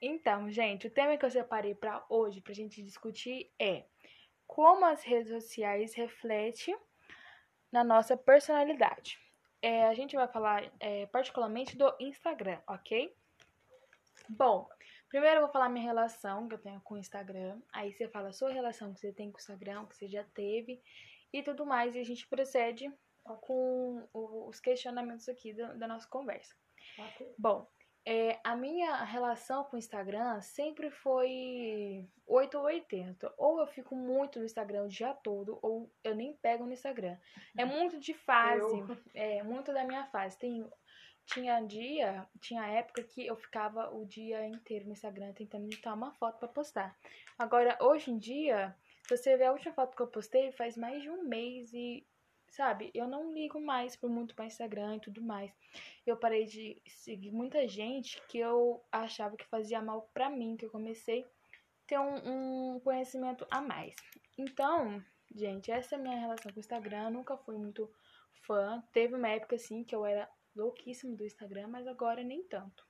Então, gente, o tema que eu separei para hoje pra gente discutir é como as redes sociais refletem na nossa personalidade. É, a gente vai falar é, particularmente do Instagram, ok? Bom, primeiro eu vou falar minha relação que eu tenho com o Instagram. Aí você fala a sua relação que você tem com o Instagram, que você já teve e tudo mais. E a gente procede com os questionamentos aqui da, da nossa conversa. Ok. Bom, é, a minha relação com o Instagram sempre foi 8 ou 80. Ou eu fico muito no Instagram o dia todo, ou eu nem pego no Instagram. É muito de fase, Eu. é muito da minha fase. Tem, tinha dia, tinha época que eu ficava o dia inteiro no Instagram tentando editar uma foto pra postar. Agora, hoje em dia, se você ver a última foto que eu postei, faz mais de um mês e, sabe, eu não ligo mais por muito pra Instagram e tudo mais eu parei de seguir muita gente que eu achava que fazia mal pra mim, que eu comecei a ter um, um conhecimento a mais. Então, gente, essa é a minha relação com o Instagram. Nunca fui muito fã. Teve uma época assim que eu era louquíssimo do Instagram, mas agora nem tanto.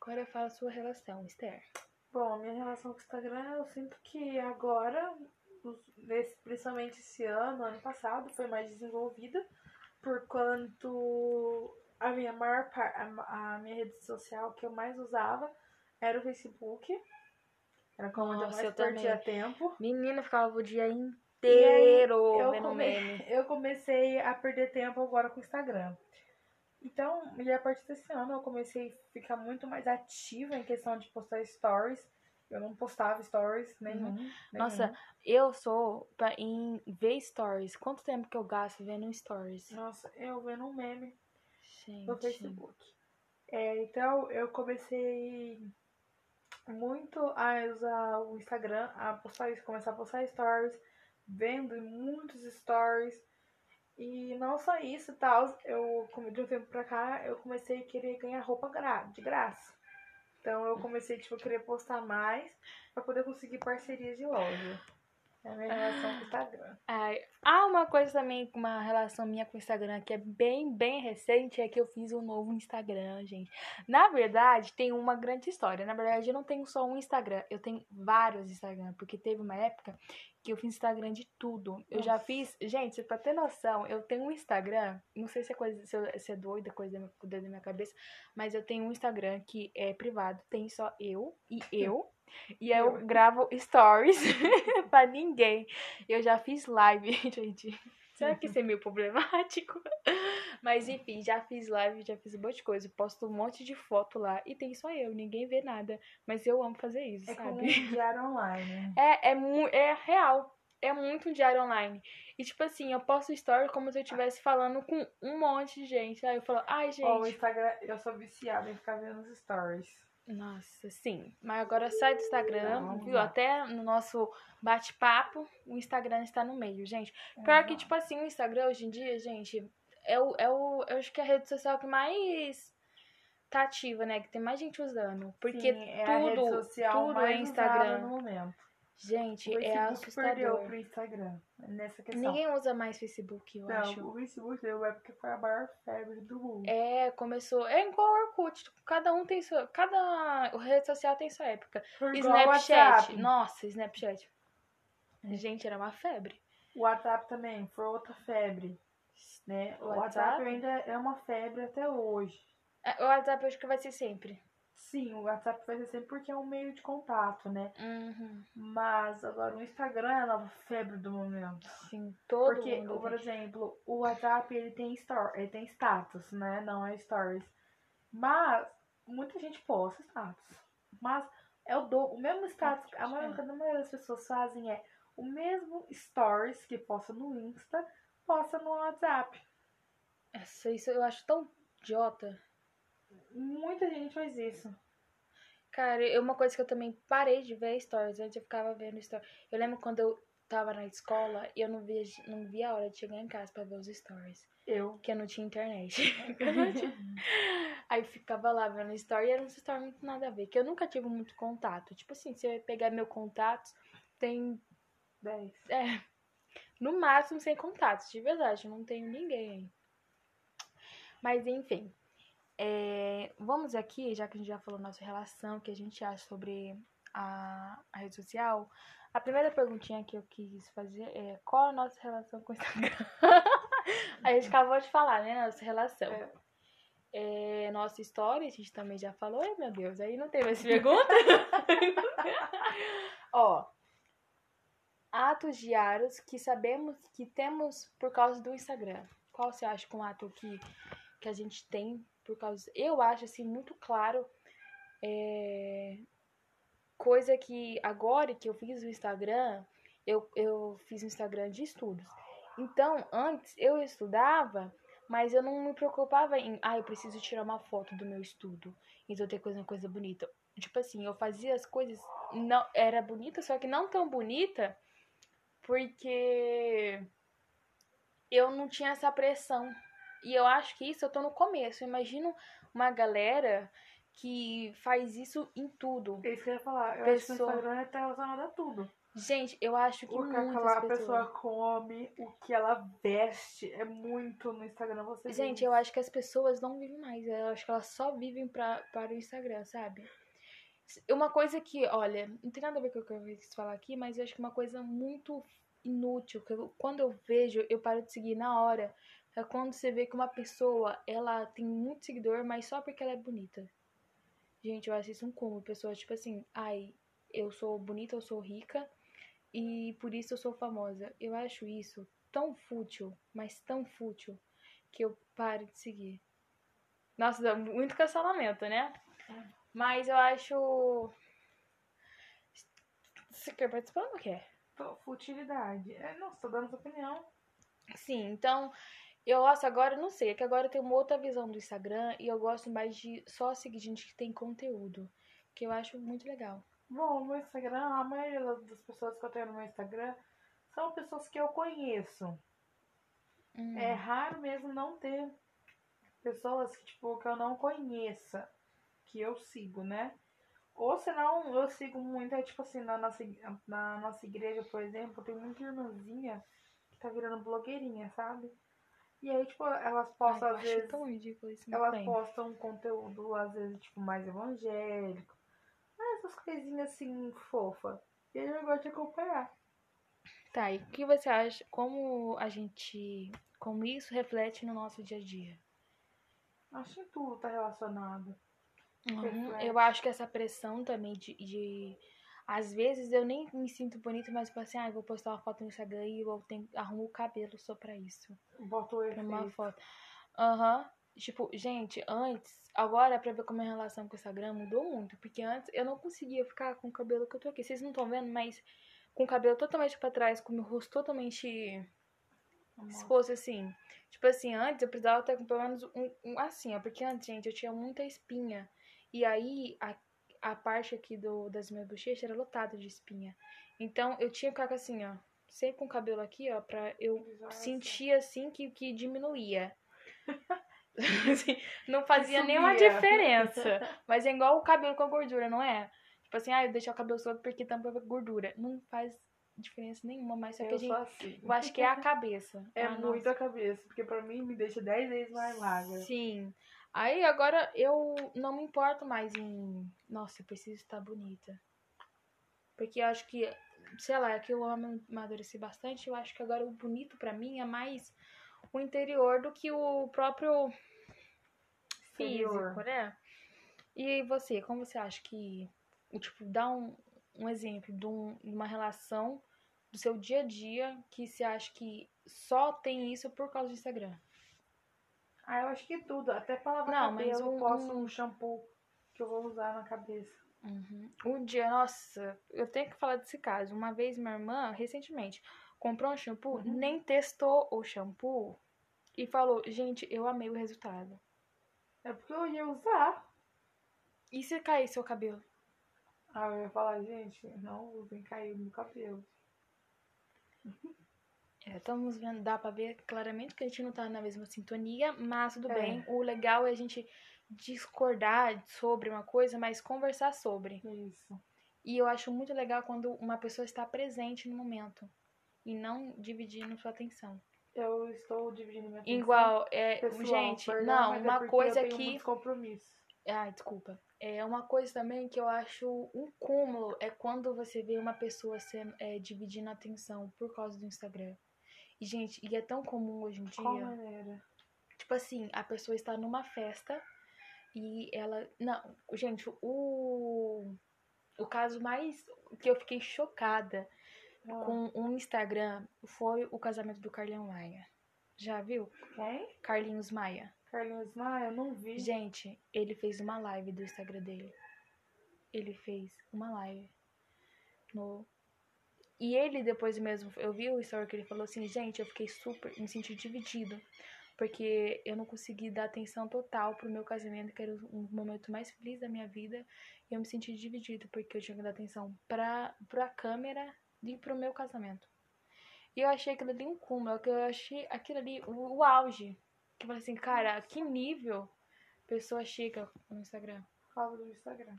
Agora fala a sua relação, Esther. Bom, minha relação com o Instagram, eu sinto que agora, principalmente esse ano, ano passado, foi mais desenvolvida, por quanto a minha maior a, minha rede social que eu mais usava era o Facebook. Era como onde eu Nossa, mais eu perdia também. tempo. Menina, ficava o dia E aí, inteiro eu, vendo come- meme. *laughs* eu comecei a perder tempo agora com o Instagram. Então, e a partir desse ano eu comecei a ficar muito mais ativa em questão de postar stories. Eu não postava stories nenhum. nenhum. Nossa, eu sou pra, em ver stories. Quanto tempo que eu gasto vendo stories? Nossa, eu vendo um meme Gente. no Facebook. É, então eu comecei muito a usar o Instagram, a postar isso, começar a postar stories, vendo muitos stories. E não só isso, tal, eu de um tempo pra cá, eu comecei a querer ganhar roupa de graça. Então eu comecei tipo a querer postar mais pra poder conseguir parcerias de loja. É a minha relação com o Instagram. Ai, há uma coisa também, uma relação minha com o Instagram que é bem, bem recente, é que eu fiz um novo Instagram, gente. Na verdade, tem uma grande história. Na verdade, eu não tenho só um Instagram, eu tenho vários Instagram, porque teve uma época que eu fiz Instagram de tudo. Eu já Nossa. fiz, gente, pra ter noção, eu tenho um Instagram, não sei se é coisa, se, eu- se é doida, coisa da coisa da minha cabeça, mas eu tenho um Instagram que é privado, tem só eu e eu. E eu Eu. gravo stories *laughs* pra ninguém. Eu já fiz live, *laughs* gente. Será que isso é meio problemático? *laughs* Mas enfim, já fiz live, já fiz um monte de coisa. Posto um monte de foto lá e tem só eu, ninguém vê nada. Mas eu amo fazer isso, É como sabe? um *laughs* diário online. É, é, é real. É muito um diário online. E tipo assim, eu posto story como se eu estivesse falando com um monte de gente. Aí eu falo, ai, gente. Ó, o Instagram, eu sou viciada em ficar vendo os stories. Nossa, sim. Mas agora sai do Instagram, Não, viu? não. Até no nosso bate-papo, o Instagram está no meio, gente. Pior que, tipo assim, o Instagram hoje em dia, gente, é o, é o. Eu acho que é a rede social que mais tá ativa, né? Que tem mais gente usando. Porque Sim, é tudo, tudo é Instagram. no momento. Gente, O é perdeu assustador. pro Instagram nessa questão. Ninguém usa mais Facebook, eu não, acho. o Facebook deu é porque foi a maior febre do mundo. É, começou. É igual o Orkut. Cada um tem sua. Cada rede social tem sua época. Foi o Snapchat. Nossa, Snapchat. Gente, era uma febre. O WhatsApp também foi outra febre. Né? O WhatsApp WhatsApp? ainda é uma febre até hoje. É, O WhatsApp eu acho que vai ser sempre. Sim, o WhatsApp vai ser sempre porque é um meio de contato, né? Uhum. Mas agora o Instagram é a nova febre do momento. Sim, todo Porque, mundo. por tem. exemplo, o WhatsApp ele tem story, ele tem status, né? Não é stories. Mas muita gente posta status. Mas é o, do, o mesmo status, a maioria, a maioria das pessoas fazem é o mesmo stories que posta no Insta, posta no WhatsApp. Essa, isso eu acho tão idiota. Muita gente faz isso. Cara, eu- uma coisa que eu também parei de ver é stories. Antes eu ficava vendo stories. Eu lembro quando eu tava na escola e eu não via, não via a hora de chegar em casa pra ver os stories. Eu. Porque eu não tinha internet. *laughs* Eu não tinha- Aí ficava lá vendo story e era um story muito nada a ver. Que eu nunca tive muito contato. Tipo assim, se eu pegar meu contato, tem. 10. É. No máximo sem contatos, de verdade. Eu não tenho ninguém aí. Mas enfim. É, vamos aqui, já que a gente já falou nossa relação, o que a gente acha sobre a, a rede social. A primeira perguntinha que eu quis fazer é qual a nossa relação com o Instagram? *laughs* a gente acabou de falar, né? Nossa relação. É. É, nossa história, a gente também já falou. Ai, meu Deus, aí não tem mais pergunta? *laughs* Ó, atos diários que sabemos que temos por causa do Instagram. Qual você acha que é um ato que, que a gente tem por causa. Eu acho assim muito claro. é, coisa que agora que eu fiz o Instagram, eu, eu fiz o Instagram de estudos. Então, antes eu estudava, mas eu não me preocupava em, ah, eu preciso tirar uma foto do meu estudo. Então ter coisa, coisa bonita. Tipo assim, eu fazia as coisas, não era bonita, só que não tão bonita, porque eu não tinha essa pressão. E eu acho que isso eu tô no começo. Eu imagino uma galera que faz isso em tudo. É isso que eu ia falar. Eu acho que o Pessoa- Instagram tá relacionado a tudo. Gente, eu acho que O que aquela pessoas... pessoa come, o que ela veste, é muito no Instagram. Você Gente, eu acho que as pessoas não vivem mais. Eu acho que elas só vivem pra, para o Instagram, sabe? Uma coisa que, olha, não tem nada a ver com o que eu quis falar aqui, mas eu acho que uma coisa muito inútil, que eu- quando eu vejo, eu paro de seguir na hora. É quando você vê que uma pessoa, ela tem muito seguidor, mas só porque ela é bonita. Gente, eu acho isso um cúmulo. Pessoas, tipo assim, ai, eu sou bonita, eu sou rica, e por isso eu sou famosa. Eu acho isso tão fútil, mas tão fútil, que eu paro de seguir. Nossa, dá muito cancelamento, né? Mas eu acho. Você quer participar ou não quer? Futilidade. É, não, tá dando sua opinião. Sim, então. Eu gosto agora, não sei, é que agora eu tenho uma outra visão do Instagram e eu gosto mais de só seguir gente que tem conteúdo. Que eu acho muito legal. Bom, no meu Instagram, a maioria das pessoas que eu tenho no meu Instagram são pessoas que eu conheço. Hum. É raro mesmo não ter pessoas que, tipo, que eu não conheça, que eu sigo, né? Ou senão eu sigo muito, é tipo assim, na nossa, na nossa igreja, por exemplo, tem muita irmãzinha que tá virando blogueirinha, sabe? E aí, tipo, elas Ai, postam eu às vezes. tão ridículo isso. Elas bem. postam um conteúdo, às vezes, tipo, mais evangélico. Ah, Essas coisinhas assim, fofa. E aí eu gosto de acompanhar. Tá, e o que você acha? Como a gente. Como isso reflete no nosso dia a dia? Acho que tudo tá relacionado. Uhum. Eu acho que essa pressão também de, de- Às vezes eu nem me sinto bonita, mas tipo assim, ah, vou postar uma foto no Instagram e eu tenho, arrumo o cabelo só pra isso. Boto o Pra uma foto. Aham. Tipo, gente, antes, agora pra ver como a minha relação com o Instagram mudou muito. Porque antes eu não conseguia ficar com o cabelo que eu tô aqui. Vocês não estão vendo, mas com o cabelo totalmente pra trás, com o meu rosto totalmente exposto assim. Tipo assim, antes eu precisava ter com pelo menos um, um assim, ó. Porque antes, gente, eu tinha muita espinha. E aí a, a parte aqui do, das minhas bochechas era lotada de espinha. Então eu tinha que ficar assim, ó. Sempre com o cabelo aqui, ó, pra eu sentir assim que, que diminuía. *laughs* Assim, não fazia nenhuma diferença. Mas é igual o cabelo com a gordura, não é? Tipo assim, ah, eu deixo o cabelo solto porque tampa gordura. Não faz diferença nenhuma, mas só que a Eu gente. assim. Eu acho que é a cabeça. É a muito a cabeça, porque pra mim me deixa 10 vezes mais magra. Sim. Aí agora eu não me importo mais em. Nossa, eu preciso estar bonita. Porque eu acho que, sei lá, é que eu amo amadurecer bastante. Eu acho que agora o bonito pra mim é mais o interior do que o próprio físico, né? E você, como você acha que. Tipo, dá um, um exemplo de, um- de uma relação do seu dia a dia que você acha que só tem isso por causa do Instagram? Ah, eu acho que tudo. Até pra lavar Não, mas cabelo, um- eu posso um- um shampoo que eu vou usar na cabeça. Uhum. Um dia, nossa, eu tenho que falar desse caso. Uma vez minha irmã, recentemente, comprou um shampoo, Uhum. nem testou o shampoo e falou, gente, eu amei o resultado. É porque eu ia usar. E se cair seu cabelo? Ah, eu ia falar, gente, não usem cair no cabelo. *laughs* É, estamos vendo, dá pra ver claramente que a gente não tá na mesma sintonia, mas tudo É. bem. O legal é a gente discordar sobre uma coisa, mas conversar sobre. Isso. E eu acho muito legal quando uma pessoa está presente no momento e não dividindo sua atenção. Eu estou dividindo minha atenção. Igual, é, Pessoal, gente, perdão, não, é uma porque coisa eu que. muitos compromissos. Ai, desculpa. É uma coisa também que eu acho um cúmulo é quando você vê uma pessoa sendo, é, dividindo a atenção por causa do Instagram. E, gente, e é tão comum hoje em dia. Qual maneira? Tipo assim, a pessoa está numa festa e ela. Não, gente, o. O caso mais que eu fiquei chocada Ah, com o Instagram foi o casamento do Carlinhos Maia. Já viu? Quem? Carlinhos Maia. Carlinhos Maia, eu não vi. Gente, ele fez uma live do Instagram dele. Ele fez uma live no e ele depois mesmo, eu vi o story que ele falou assim, gente, eu fiquei super, me senti dividido, porque eu não consegui dar atenção total pro meu casamento, que era um momento mais feliz da minha vida, e eu me senti dividido, porque eu tinha que dar atenção pra, pra câmera e pro meu casamento. E eu achei aquilo ali um cúmulo, que eu achei aquilo ali o, o auge. Que eu falei assim, cara, que nível pessoa chega no Instagram. Fala do Instagram.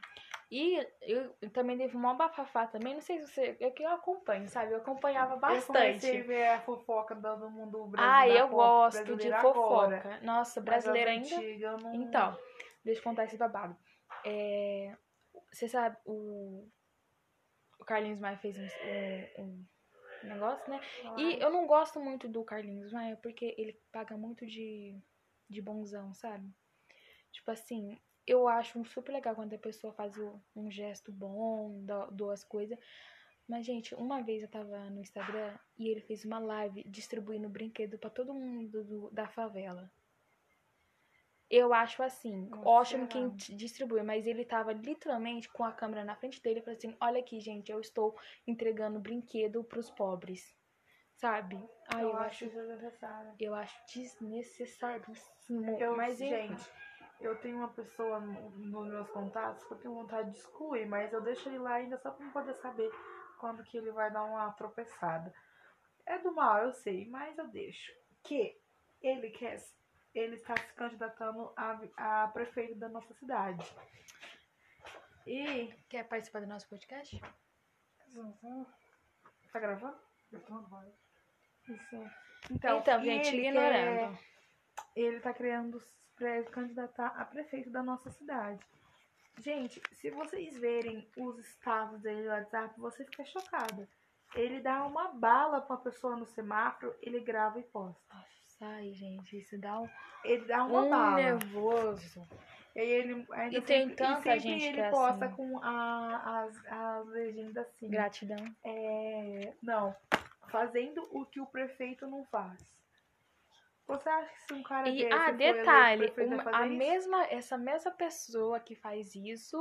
E eu, eu também teve uma bafafá também, não sei se você. É que eu acompanho, sabe? Eu acompanhava Eu bastante. a ver a fofoca do mundo brasileiro. Ah, eu gosto de fofoca. agora. Nossa, brasileira as ainda. antigas eu não... Então, deixa eu contar esse babado. É, você sabe, o, o Carlinhos Maia fez um, um- um negócio, né? E eu não gosto muito do Carlinhos Maia porque ele paga muito de, de bonzão, sabe? Tipo assim, eu acho super legal quando a pessoa faz um gesto bom, doa as coisas. Mas, gente, uma vez eu tava no Instagram e ele fez uma live distribuindo brinquedo pra todo mundo do- da favela. Eu acho assim, Nossa, ótimo quem distribui, mas ele tava literalmente com a câmera na frente dele e falou assim: Olha aqui, gente, eu estou entregando brinquedo pros pobres. Sabe? Ai, eu, eu, acho desnecessário. eu acho desnecessaríssimo. Eu, mas enfim. Eu tenho uma pessoa no- nos meus contatos que eu tenho vontade de excluir, mas eu deixo ele lá ainda só pra não poder saber quando que ele vai dar uma tropeçada. É do mal, eu sei, mas eu deixo. Que ele quer, ele está se candidatando a, a prefeito da nossa cidade. E. Quer participar do nosso podcast? Tá gravando? Isso. Então, Então, gente, ele ignorando. quer- ele tá querendo pra candidatar a prefeito da nossa cidade. Gente, se vocês verem os status dele no WhatsApp, você fica chocada. Ele dá uma bala pra pessoa no semáforo, ele grava e posta. Nossa, ai, gente, isso dá um, Ele dá uma um bala. nervoso. E ele ainda E tem sempre, tanta sempre gente ele que é posta assim. com a, as, as legendas assim. Gratidão. É, não, fazendo o que o prefeito não faz. Você acha que se um cara E, desse ah, detalhe, uma- a isso? mesma, essa mesma pessoa que faz isso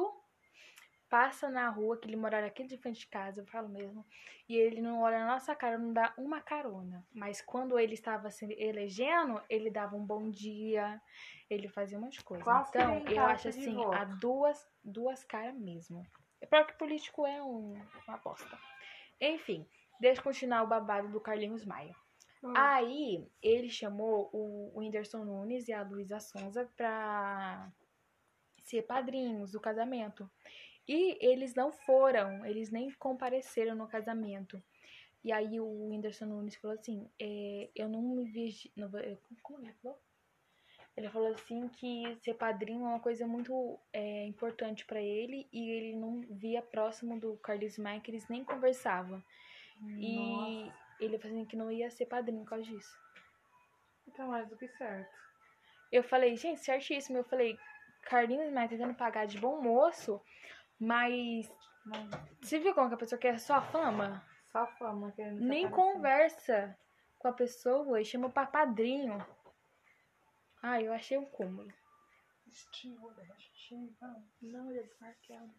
passa na rua, que ele mora aqui de frente de casa, eu falo mesmo, e ele não olha na nossa cara, não dá uma carona. Mas quando ele estava se elegendo, ele dava um bom dia, ele fazia um monte de coisa. Então, eu acho assim, voto. a duas, duas caras mesmo. É pior que político é um, uma bosta. Enfim, deixa eu continuar o babado do Carlinhos Maia. Hum. Aí ele chamou o Whindersson Nunes e a Luísa Sonza pra ser padrinhos do casamento. E eles não foram, eles nem compareceram no casamento. E aí o Whindersson Nunes falou assim, é, eu não me vejo. Não, como ele falou? Ele falou assim que ser padrinho é uma coisa muito é, importante pra ele e ele não via próximo do Carlos Maia que eles nem conversavam. E ele falou assim que não ia ser padrinho por causa disso. Então, mais do que certo. Eu falei, gente, certíssimo. Eu falei, Carlinhos Maia tentando pagar de bom moço, mas Não, você viu como que a pessoa quer só fama? só fama querendo Nem aparecer. conversa com a pessoa e chama pra padrinho. Ah, eu achei um cúmulo. Não, já desmarqueado.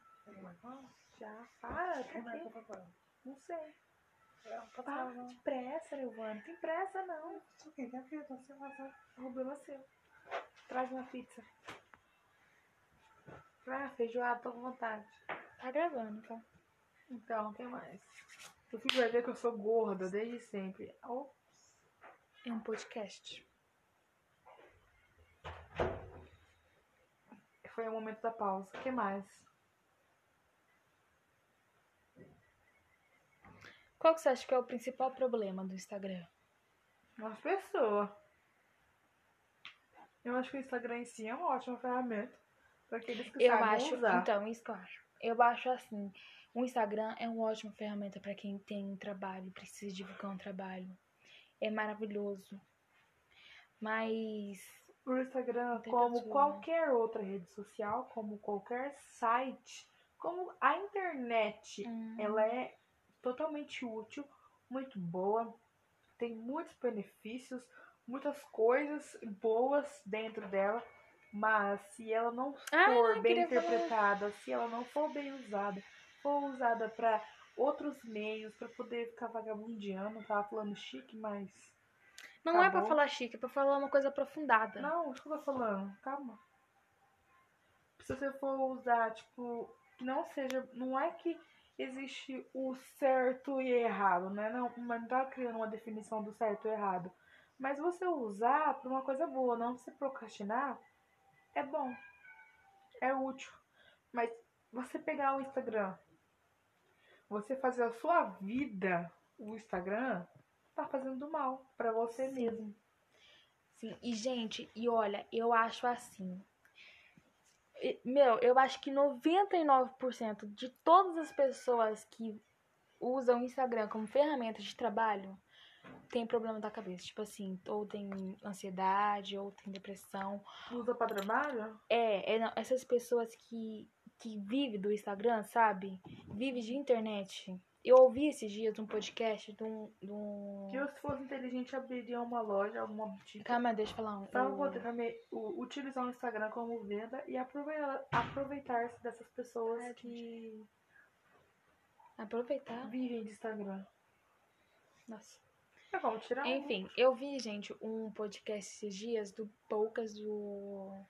Ah, Já, para, Como é que cadê? eu vou falar? Não sei. Tá Para falando. de pressa. Não tem pressa, não. Isso aqui, minha filha, você vai fazer. O problema é seu. Traz uma pizza. Ah, feijoada, tô com vontade. Tá gravando, então. Então, o que mais? Tu filho vai ver que eu sou gorda desde sempre. Oh, É um podcast. foi o momento da pausa. O que mais? Qual que você acha que é o principal problema do Instagram? As pessoas. Eu acho que o Instagram em si é uma ótima ferramenta para aqueles que Eu sabem acho, usar. então, isso que eu acho. Eu acho assim, o Instagram é uma ótima ferramenta pra quem tem um trabalho, precisa divulgar um trabalho. É maravilhoso. Mas O Instagram, como pessoa, né? qualquer outra rede social, como qualquer site, como a internet, hum, ela é totalmente útil, muito boa, tem muitos benefícios, muitas coisas boas dentro dela, mas se ela não Ah, for eu bem queria falar- interpretada, se ela não for bem usada, for usada para outros meios, para poder ficar vagabundeando, tava falando chique, mas não é pra acabou. falar chique, é pra falar uma coisa aprofundada. Não, o que eu tô falando? Calma. Se você for usar, tipo, que não seja. Não é que existe o certo e errado, né? Não, mas não tá criando uma definição do certo e errado. Mas você usar pra uma coisa boa, não se procrastinar, é bom. É útil. Mas você pegar o Instagram, você fazer a sua vida o Instagram, tá fazendo mal pra você Sim. mesmo. Sim, e gente, e olha, eu acho assim. Meu, eu acho que 99% de todas as pessoas que usam o Instagram como ferramenta de trabalho tem problema da cabeça. Tipo assim, ou tem ansiedade, ou tem depressão. Usa pra trabalho? É, é não, essas pessoas que, que vivem do Instagram, sabe? Vive de internet. Eu ouvi esses dias um podcast de um. De um... Que eu, se fosse inteligente, abriria uma loja, alguma boutique. Calma, deixa eu falar um. Pra o- poder também u- utilizar o Instagram como venda e aproveitar- aproveitar-se dessas pessoas É, que Aproveitar. vivem de Instagram. Nossa. É como tirar um. Enfim, eu vi, gente, um podcast esses dias do Poucas do.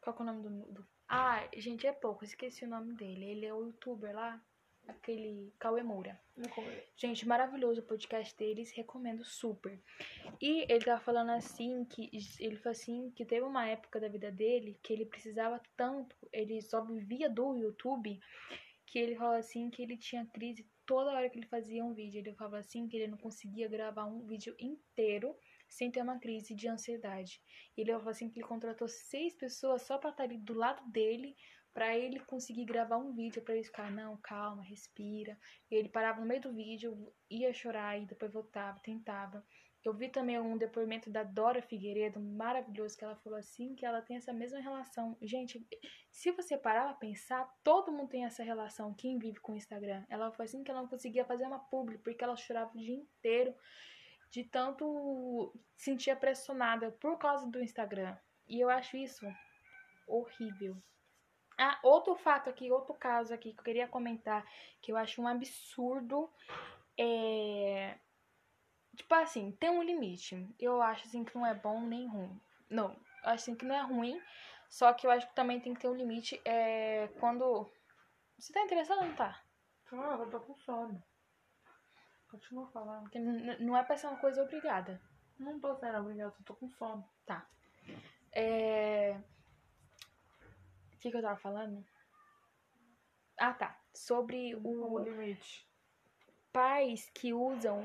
Qual que é o nome do. do... Ah, gente, é Poucas, esqueci o nome dele. Ele é o youtuber lá, aquele Cauê Moura. Gente, maravilhoso o podcast deles, recomendo super. E ele tava falando assim que ele falou assim que teve uma época da vida dele que ele precisava tanto, ele só vivia do YouTube, que ele falou assim que ele tinha crise toda hora que ele fazia um vídeo. Ele falava assim que ele não conseguia gravar um vídeo inteiro sem ter uma crise de ansiedade. Ele falou assim que ele contratou seis pessoas só pra estar ali do lado dele, pra ele conseguir gravar um vídeo, pra ele ficar, não, calma, respira. E ele parava no meio do vídeo, ia chorar e depois voltava, tentava. Eu vi também um depoimento da Dora Figueiredo, maravilhoso, que ela falou assim, que ela tem essa mesma relação. Gente, se você parar pra pensar, todo mundo tem essa relação, quem vive com o Instagram. Ela falou assim que ela não conseguia fazer uma publi, porque ela chorava o dia inteiro de tanto sentir pressionada por causa do Instagram. E eu acho isso horrível. Ah, outro fato aqui, outro caso aqui que eu queria comentar, que eu acho um absurdo, é... Tipo assim, tem um limite. Eu acho assim que não é bom nem ruim. Não, eu acho assim que não é ruim, só que eu acho que também tem que ter um limite é quando... Você tá interessado ou não tá? Ah, eu tô com sono. Continua falando. Não é pra ser uma coisa obrigada. Não tô sendo obrigada, eu tô com sono. É... O que, que eu tava falando? Ah, tá. Sobre O o limite. pais que usam,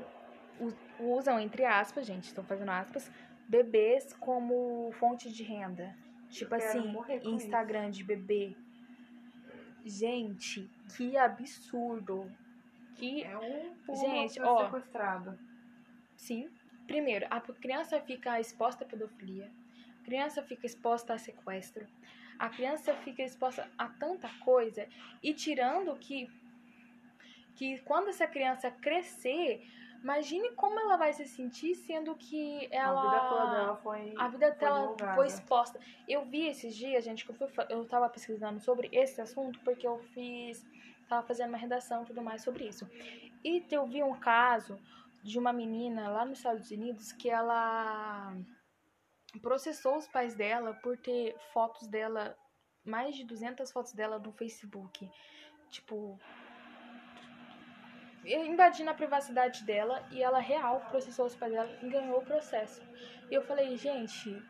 usam entre aspas, gente, estão fazendo aspas, bebês como fonte de renda. Tipo assim, Instagram de bebê. Gente, que absurdo. Que É um Gente, ó. sequestrado. Sim. Primeiro, a criança fica exposta à pedofilia. A criança fica exposta a sequestro. A criança fica exposta a tanta coisa. E tirando que, que quando essa criança crescer, imagine como ela vai se sentir sendo que ela. A vida toda dela foi. A vida foi dela divulgada. foi exposta. Eu vi esses dias, gente, que eu, fui, eu tava pesquisando sobre esse assunto porque eu fiz. Tava fazendo uma redação e tudo mais sobre isso. E eu vi um caso de uma menina lá nos Estados Unidos que ela processou os pais dela por ter fotos dela, mais de 200 fotos dela no Facebook. Tipo. Invadindo a privacidade dela e ela real processou os pais dela e ganhou o processo. E eu falei, gente,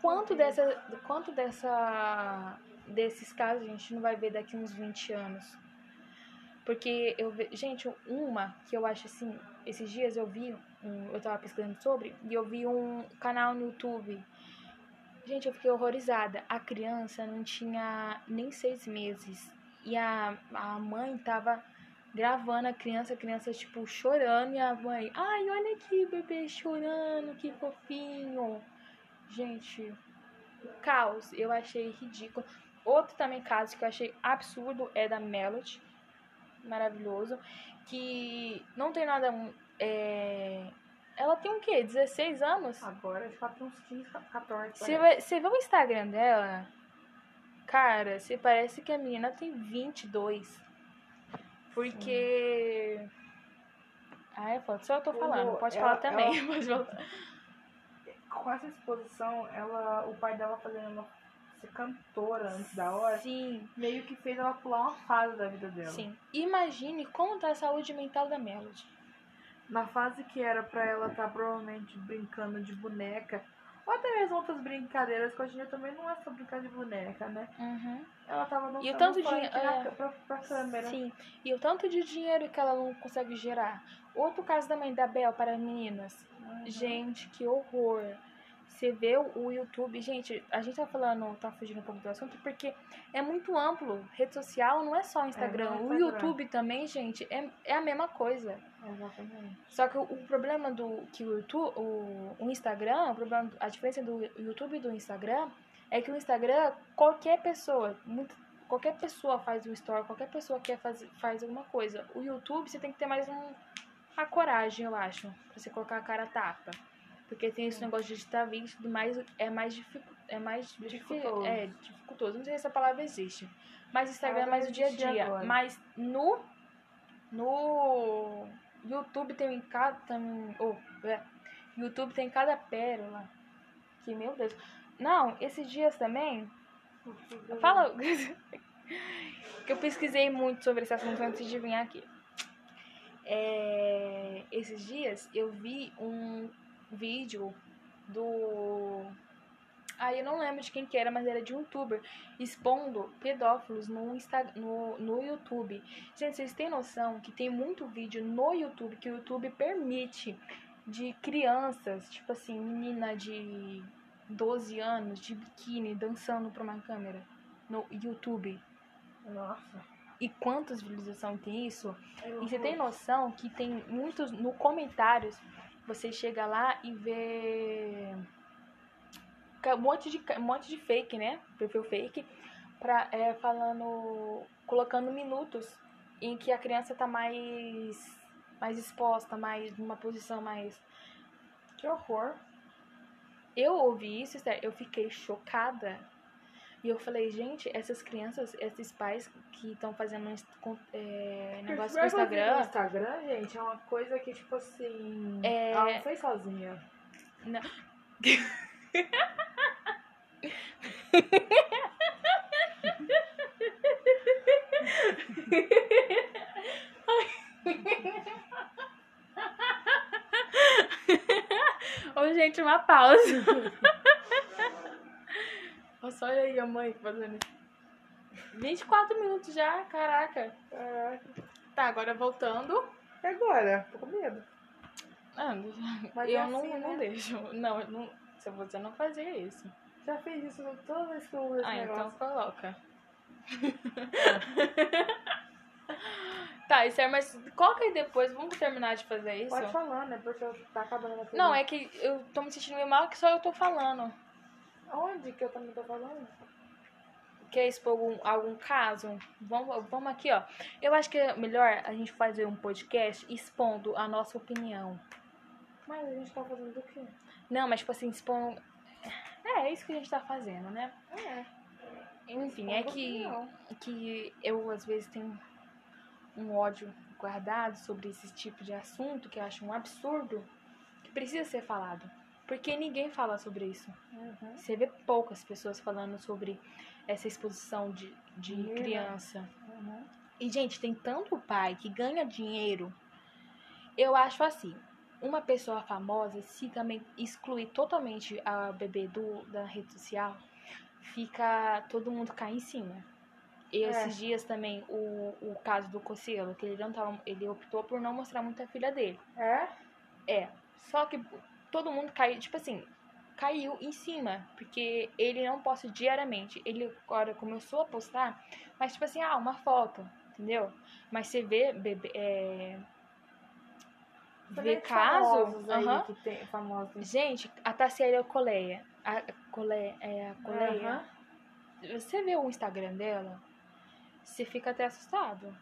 quanto dessa, quanto dessa desses casos a gente não vai ver daqui uns 20 anos? Porque eu gente, uma que eu acho assim, esses dias eu vi, eu tava pesquisando sobre, e eu vi um canal no YouTube. Gente, eu fiquei horrorizada. A criança não tinha nem seis meses. E a, a mãe tava gravando a criança, a criança, tipo, chorando, e a mãe, ai, olha aqui, bebê chorando, que fofinho. Gente, caos, eu achei ridículo. Outro também caso que eu achei absurdo é da Melody, maravilhoso, que não tem nada. É... Ela tem o quê? 16 anos? Agora ela tem uns 15, 14. Você vai- vê o Instagram dela, cara, você parece que a menina tem 22. Porque. Ah, é foda. Só eu tô falando, O- pode ela- falar também. ela- *laughs* Pode falar. Com essa exposição, ela, o pai dela fazendo ela ser cantora antes da hora, Sim, meio que fez ela pular uma fase da vida dela. sim. Imagine como tá a saúde mental da Melody. Na fase que era pra ela estar provavelmente brincando de boneca, ou até mesmo outras brincadeiras, que hoje em dia também não é só brincar de boneca, né? Uhum. Ela tava dançando E o tanto de- na- é. pra, pra câmera. Sim. E o tanto de dinheiro que ela não consegue gerar. Outro caso da mãe da Bel para meninas. Uhum. Gente, que horror. Você vê o YouTube, gente, a gente tá falando, tá fugindo um pouco do assunto, porque é muito amplo. Rede social não é só o Instagram. não é o Instagram. YouTube também, gente, é, é a mesma coisa. Exatamente. Só que o, o problema do que o YouTube, o, o Instagram, o problema, a diferença do YouTube e do Instagram é que o Instagram, qualquer pessoa, muito, qualquer pessoa faz um story, qualquer pessoa quer faz, faz alguma coisa. O YouTube você tem que ter mais um, a coragem, eu acho, pra você colocar a cara tapa. Porque tem esse negócio de editar vídeo e tudo mais, é mais, dificu, é mais difi- Dificultoso. é, dificultoso. Não sei se essa palavra existe. Mas Instagram é mais o dia a dia. agora. Mas no, no YouTube tem em cada. Tem, oh, é, YouTube tem cada pérola. Que meu Deus. Não, esses dias também. Fala. *laughs* que eu pesquisei muito sobre esse assunto antes de vir aqui. É, esses dias eu vi um vídeo do. Ah, eu não lembro de quem que era, mas era de um youtuber expondo pedófilos no, Insta... no, no YouTube. Gente, vocês têm noção que tem muito vídeo no YouTube que o YouTube permite de crianças, tipo assim, menina de 12 anos, de biquíni, dançando pra uma câmera no YouTube. Nossa. E quantas visualizações tem isso? É E você tem noção que tem muitos no comentários, você chega lá e vê um monte de um monte de fake, né? Perfil fake, pra, é, falando, colocando minutos em que a criança tá mais mais exposta, mais numa posição mais Que horror. eu ouvi isso, eu fiquei chocada. E eu falei, gente, essas crianças, esses pais que estão fazendo é, negócio com o Porque vai fazer Instagram, no Instagram, gente, é uma coisa que, tipo assim. É- Ela não fez sozinha. *laughs* Ô, gente, uma pausa. *laughs* Olha só aí a mãe fazendo isso. 24 minutos já, caraca. Caraca. Tá, agora voltando. E agora? Tô com medo. Ah, Mas eu é não, assim, não né? deixo. Não, eu não, se você não fazia isso. Já fez isso toda vez que eu uso esse Ah, então negócio. coloca. *laughs* tá, isso é, mas coloca aí depois, vamos terminar de fazer isso? Pode falar, né? Porque eu- tá acabando a Não, é que eu tô me sentindo meio mal que só eu tô falando. Onde que eu também tô falando? Quer expor algum, algum caso? Vamos, vamos aqui, ó. Eu acho que é melhor a gente fazer um podcast expondo a nossa opinião. Mas a gente tá fazendo do quê? Não, mas tipo assim, expondo. É, é isso que a gente tá fazendo, né? É. Enfim, é que, que eu às vezes tenho um ódio guardado sobre esse tipo de assunto que eu acho um absurdo, que precisa ser falado. Porque ninguém fala sobre isso. Uhum. Você vê poucas pessoas falando sobre essa exposição de, de criança. Uhum. E, gente, tem tanto pai que ganha dinheiro. Eu acho assim, uma pessoa famosa, se também excluir totalmente a bebê do, da rede social, fica todo mundo cai em cima. E É. esses dias também, o, o caso do Cocielo, que ele não tava, ele optou por não mostrar muito a filha dele. É? É, só que todo mundo caiu, tipo assim, caiu em cima, porque ele não posta diariamente. Ele agora começou a postar, mas tipo assim, ah, uma foto, entendeu? Mas você vê, bebê, é, vê caso, tem gente, a Tassiela Coleia, a Coleia, é a Coleia, você vê o Instagram dela, você fica até assustado,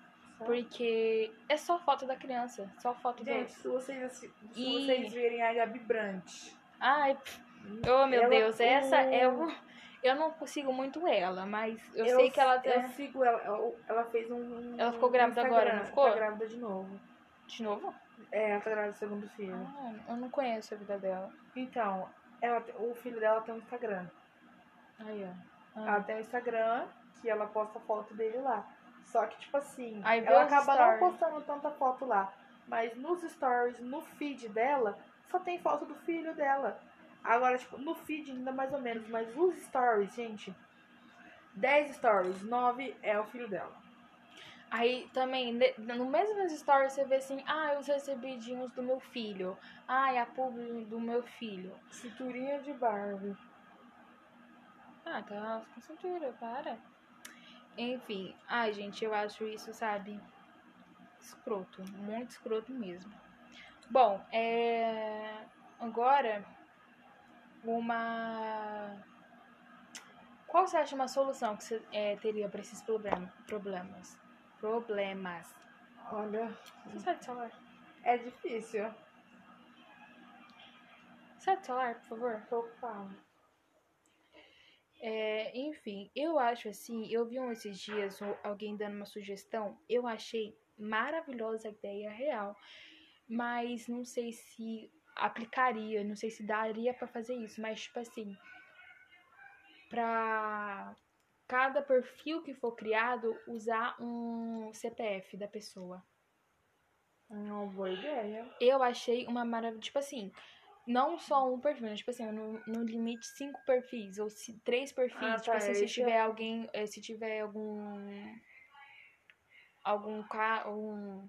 porque é só foto da criança, só foto Gente, do... se vocês, se E- vocês verem a Gabi Brandt. Ai, Oh, meu Ela- Deus, essa é o-. Eu não consigo muito ela, mas eu, Eu sei que ela Eu tem... sigo ela. Ela- fez um. Ela ficou grávida Instagram, agora, não ficou? Tá grávida de novo. De novo? É, ela tá grávida do segundo filho. Ah, eu não conheço a vida dela. Então, ela, o filho dela tem um Instagram. Aí, ó. Ah. Ela tem um Instagram que ela posta foto dele lá. Só que, tipo assim, Aí ela acaba stories. não postando tanta foto lá. Mas nos stories, no feed dela, só tem foto do filho dela. Agora, tipo, no feed ainda mais ou menos, mas os stories, gente, 10 stories, 9 é o filho dela. Aí também, no mesmo nas stories, você vê assim, ah, os recebidinhos do meu filho. Ah, a publi do meu filho. Cinturinha de Barbie. Ah, tá com cintura, para. Enfim, ai, gente, eu acho isso, sabe, escroto. Muito escroto mesmo. Bom, é... agora, uma... Qual você acha uma solução que você é, teria para esses problem problemas? Problemas. Olha, Você celular? é difícil. Sai do celular, por favor. Tô ocupado. É, enfim, eu acho assim, eu vi um esses dias alguém dando uma sugestão, eu achei maravilhosa a ideia real, mas não sei se aplicaria, não sei se daria pra fazer isso, mas tipo assim, pra cada perfil que for criado usar um CPF da pessoa. Uma boa ideia. Eu achei uma maravilha, tipo assim, não só um perfil, né? tipo assim, no, no limite cinco perfis ou se, três perfis, Ah, tipo tá, assim, se tiver é- alguém, eh, se tiver algum algum ca um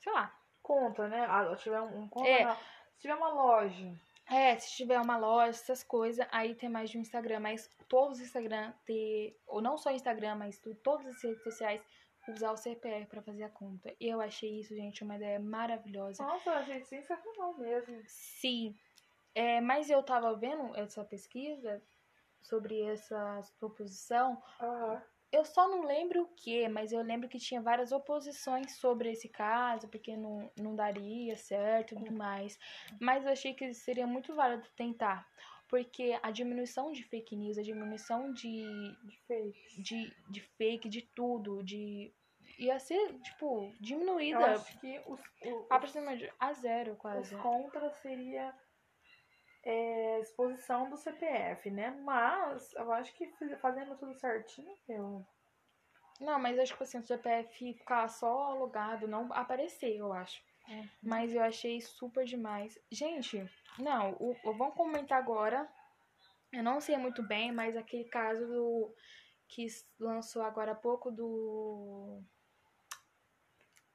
sei lá. Conta, né? Ah, se tiver um, um conta, É. não. Se tiver uma loja. É, se tiver uma loja, essas coisas, aí tem mais de um Instagram, mas todos os Instagram ter, ou não só Instagram, mas todas as redes sociais usar o CPF pra fazer a conta. Eu achei isso, gente, uma ideia maravilhosa. Nossa, achei sensacional mesmo. Sim. É, mas eu tava vendo essa pesquisa sobre essa proposição. Aham. Eu só não lembro o que, mas eu lembro que tinha várias oposições sobre esse caso, porque não, não daria certo e tudo mais. Mas eu achei que seria muito válido tentar. Porque a diminuição de fake news, a diminuição de, De fake. de, de fake, de tudo, de. ia ser, tipo, Eu diminuída acho que os, o- aproximadamente a zero, os quase. contras seria é, exposição do CPF, né? Mas eu acho que fazendo tudo certinho, eu. Não, mas acho que assim, o CPF ficar só logado, não aparecer, eu acho. Mas eu achei super demais. Gente, não, o, o- vamos comentar agora. Eu não sei muito bem, mas aquele caso do que lançou agora há pouco do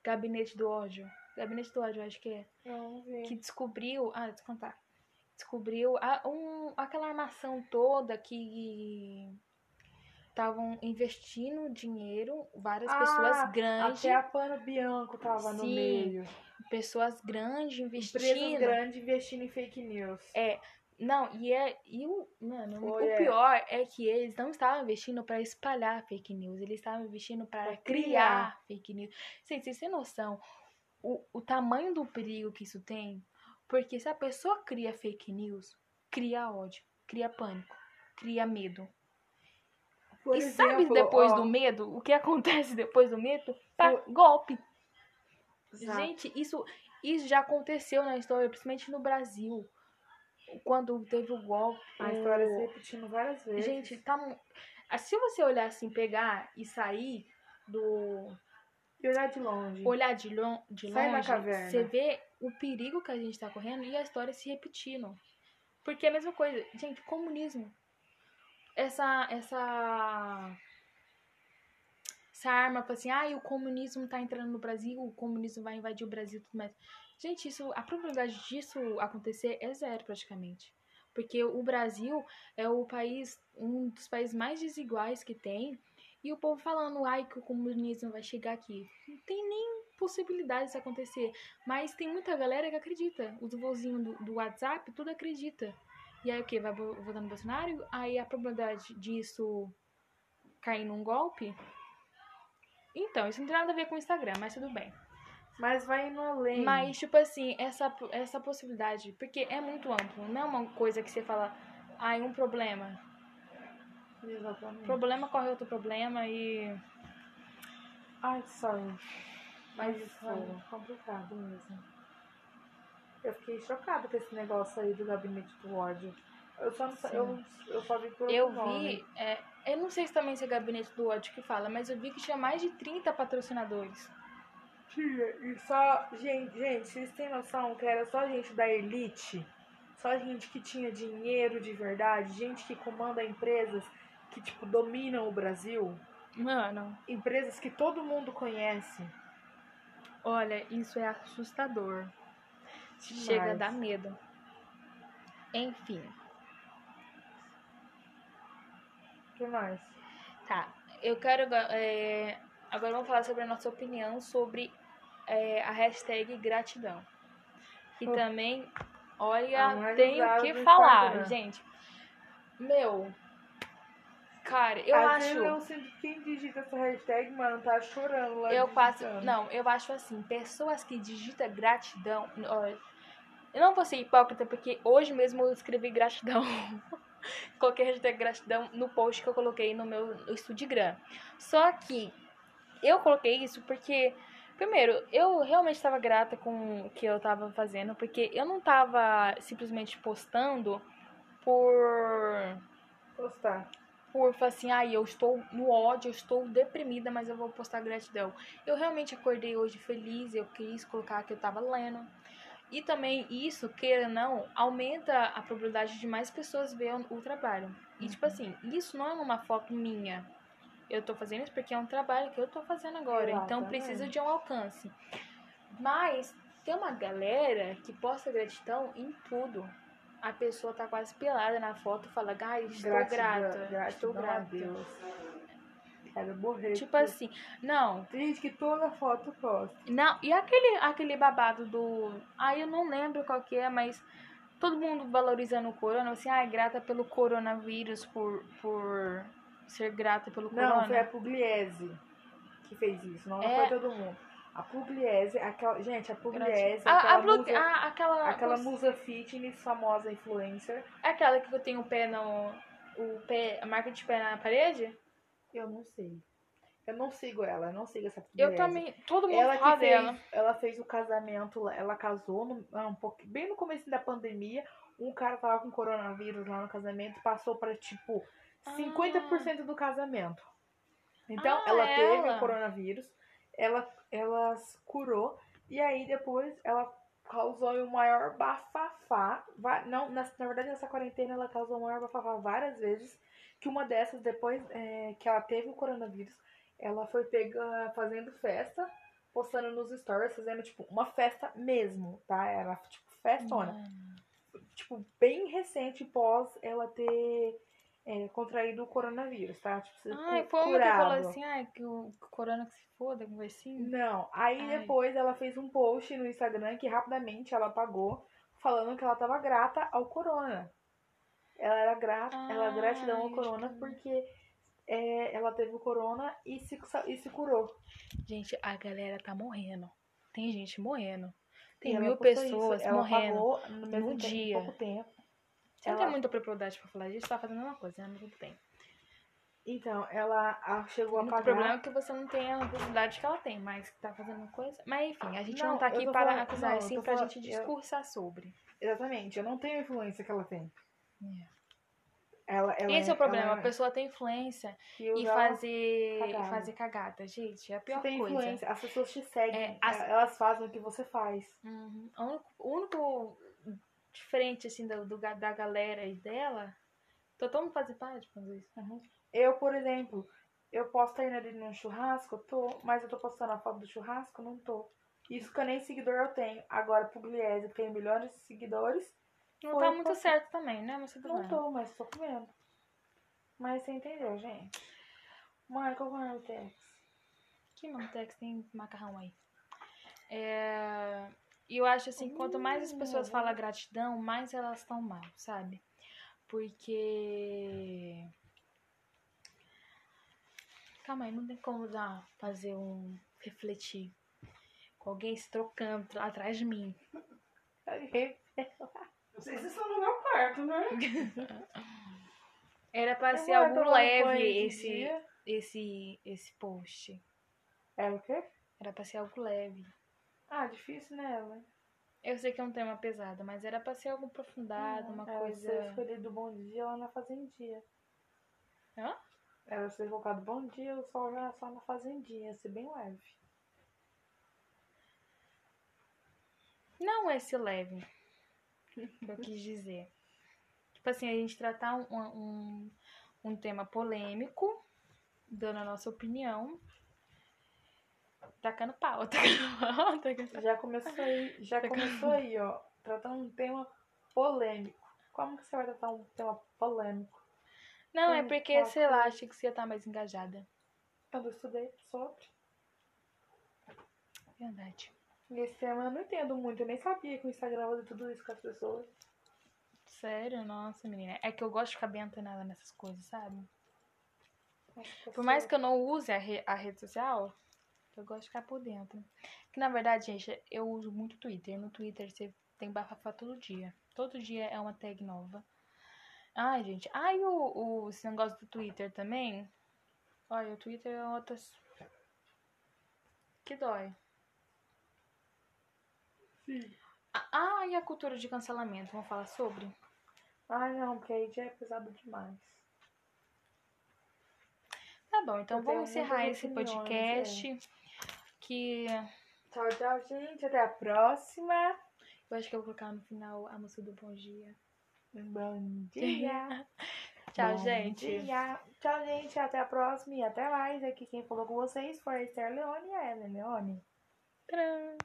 Gabinete do Ódio. Gabinete do Ódio, acho que é. Não. Que descobriu. Ah, deixa eu contar. Descobriu a, um, aquela armação toda que estavam investindo dinheiro, várias Ah, pessoas grandes, Até a Pano Bianco tava no Sim, meio. pessoas grandes investindo. Empresas grandes investindo em fake news. É, não, e é. E o, mano, Foi, o é. pior é que eles não estavam investindo pra espalhar fake news, eles estavam investindo pra Pra criar. criar. fake news. Gente, vocês têm noção o, o tamanho do perigo que isso tem? Porque se a pessoa cria fake news, cria ódio, cria pânico, cria medo. Por e sabe exemplo, depois ó, do medo? O que acontece *laughs* depois do medo? Tá, golpe. exato. Gente, isso, isso já aconteceu na história, principalmente no Brasil. Quando teve o golpe. a o- história se repetindo várias vezes. Gente, tá. ah, Se você olhar assim, pegar e sair do. e olhar de longe. Olhar de, lon de Sai da longe, caverna. você vê o perigo que a gente tá correndo e a história se repetindo. Porque é a mesma coisa. Gente, comunismo. Essa. Essa. Essa arma pra assim, ah, o comunismo tá entrando no Brasil, o comunismo vai invadir o Brasil tudo mais. Gente, isso, a probabilidade disso acontecer é zero praticamente. Porque o Brasil é o país, um dos países mais desiguais que tem. E o povo falando, ai, que o comunismo vai chegar aqui. Não tem nem possibilidade disso acontecer. Mas tem muita galera que acredita. Os vozinhos do, do WhatsApp, tudo acredita. E aí o que? Vai vo- votar no Bolsonaro? Aí a probabilidade disso cair num golpe? Então, isso não tem nada a ver com o Instagram, mas tudo bem. Mas vai indo além. Mas, tipo assim, essa, essa possibilidade, porque é muito amplo, não é uma coisa que você fala, ai, um problema. Exatamente. Problema corre outro problema e. Ai, sorry. Mas Ai, isso é complicado mesmo. Eu fiquei chocada com esse negócio aí do gabinete do ódio. Eu só, Sim. eu, eu só vi por Eu nome. vi, é, eu não sei se também se é gabinete do ódio que fala, mas eu vi que tinha mais de 30 patrocinadores. Tinha, e só. Gente, gente, vocês têm noção que era só gente da elite? Só gente que tinha dinheiro de verdade? Gente que comanda empresas que, tipo, dominam o Brasil? Mano, Empresas que todo mundo conhece. olha, isso é assustador. Demais. Chega a dar medo. Enfim, O que mais? tá. Eu quero. é, agora vamos falar sobre a nossa opinião sobre é, a hashtag gratidão. E Oh. também, olha, tenho que falar, Instagram. gente. Meu. Cara, eu acho. eu que quem digita essa hashtag, mano, tá chorando lá Eu faço. digitando. Não, eu acho assim, pessoas que digitam gratidão. Olha, eu não vou ser hipócrita, porque hoje mesmo eu escrevi gratidão. *laughs* coloquei hashtag gratidão no post que eu coloquei no meu Instagram. Só que eu coloquei isso porque, primeiro, eu realmente estava grata com o que eu estava fazendo, porque eu não estava simplesmente postando por Postar. por falar assim, ai, eu estou no ódio, eu estou deprimida, mas eu vou postar gratidão. Eu realmente acordei hoje feliz, eu quis colocar que eu tava lendo. E também isso, queira ou não, aumenta a probabilidade de mais pessoas ver o, trabalho. E tipo assim, isso não é uma foto minha. Eu tô fazendo isso porque é um trabalho que eu tô fazendo agora, então precisa de um alcance. Mas tem uma galera que posta gratidão em tudo. A pessoa tá quase pelada na foto e fala, ai, estou Gratidão- grata, gratidão estou grata. Quero morrer. Tipo assim, não, Tem gente que toda foto posta. não, e aquele, aquele babado do. Ai, eu não lembro qual que é, mas todo mundo valorizando o corona, assim, ai, grata pelo coronavírus, por, por ser grata pelo Não, corona. foi a Pugliese que fez isso. Não, É. foi todo mundo. A Pugliese, aquela, gente, a Pugliese, Gratidão. aquela, a, a, Blue- musa, a- aquela, aquela musa fitness, famosa influencer. aquela que eu tenho o pé no. O pé, a marca de pé na parede? Eu não sei. Eu não sigo ela, eu não sigo essa Eu também. Todo mundo Ela fala fez, dela. ela fez o casamento, ela casou no, ah, um pouco, bem no começo da pandemia. Um cara tava com coronavírus lá no casamento, passou pra tipo 50% do casamento. Então, Ah, ela teve ela. o coronavírus, ela, ela curou, e aí depois ela causou o maior bafafá. Não, na, na verdade, nessa quarentena ela causou o maior bafafá várias vezes. Que uma dessas, depois é, que ela teve o coronavírus, ela foi pega fazendo festa, postando nos stories, fazendo, tipo, uma festa mesmo, tá? Era, tipo, festona. Mano. Tipo, bem recente pós ela ter é, contraído o coronavírus, tá? Tipo, Ai, foi uma que falou assim, ai, que o corona que se foda, assim. Não, aí Ai. depois ela fez um post no Instagram que rapidamente ela apagou, falando que ela tava grata ao corona. Ela era grata, ela Ai, gratidão ao corona que- porque é, ela teve o corona e se, e se curou. Gente, a galera tá morrendo. Tem gente morrendo. Tem ela mil pessoas ela morrendo. no mesmo no tempo, dia. pouco tempo. Você não ela- tem muita propriedade pra falar disso, tá fazendo uma coisa, né? Tudo bem. Então, ela ah, chegou O a único apagar. problema é que você não tem a propriedade que ela tem, mas que tá fazendo uma coisa. Mas enfim, a gente não, Não, tá eu aqui para falando- acusar, não, eu sim tô pra falando- gente eu- discursar sobre. Exatamente, eu não tenho a influência que ela tem. É. Ela, ela Esse é o problema, a pessoa tem influência e usa- fazer cagada. fazer cagada. Gente, é a Você pior tem coisa. influência, as pessoas te seguem, É, as- elas fazem o que você faz. Uhum. O único, diferente, assim, do, do da galera e dela, tô tão fazer parte quando isso. Eu, por exemplo, eu posso estar indo ali num churrasco, tô, mas eu tô postando a foto do churrasco, não tô. Isso que eu nem seguidor eu tenho. Agora, Pugliese, tem milhões de seguidores, Não tá muito certo também, né? Mas tudo não tô, mas tô comendo. Mas você entendeu, gente? Mãe, qual é o Tex? Que Mantex tem macarrão aí. É, E eu acho assim, quanto mais as pessoas Hum. falam gratidão, mais elas estão mal, sabe? Porque. Calma aí, não tem como dar, fazer um. refletir. Com alguém se trocando atrás de mim. *laughs* Vocês estão no meu quarto, né? *laughs* Era pra Eu ser algo leve esse, dia. esse, esse post. É o quê? Era pra ser algo leve. Ah, difícil, né, Ellen? Eu sei que é um tema pesado, mas era pra ser algo aprofundado, uma Era coisa. ser escolhido bom dia lá na fazendinha. Hã? Era ser colocado bom dia, o sol já só na fazendinha, ser bem leve. Não esse leve. Que eu quis dizer. Tipo assim, a gente tratar um, um, um tema polêmico, dando a nossa opinião. Tacando pau, *laughs* tacando pau, tacando... Já começou aí, já começou aí, ó. Tratando um tema polêmico. Como que você vai tratar um tema polêmico? Não, é porque, sei lá, achei que você ia estar mais engajada. Eu não estudei sobre. Verdade. Esse tema eu não entendo muito. Eu nem sabia que o Instagram fazia tudo isso com as pessoas. Sério? Nossa, menina. É que eu gosto de ficar bem antenada nessas coisas, sabe? Por mais que eu não use a, re- a rede social, eu gosto de ficar por dentro. Que na verdade, gente, eu uso muito Twitter. No Twitter você tem bafafá todo dia. Todo dia é uma tag nova. Ai, gente. Ai, o, o, esse negócio do Twitter também. Olha, o Twitter é outras. Que dói. Sim. Ah, e a cultura de cancelamento? Vamos falar sobre? Ai, não, porque aí já é pesado demais. Tá bom, então Eu vamos encerrar esse opiniões, podcast. Que Tchau, tchau, gente. Até a próxima. eu acho que eu vou colocar no final a música do Bom Dia. Bom dia. *laughs* Tchau, Bom gente. dia. Tchau, gente. Até a próxima e até mais. Aqui quem falou com vocês foi a Esther Leone e a Ellen Leone. Tcharam.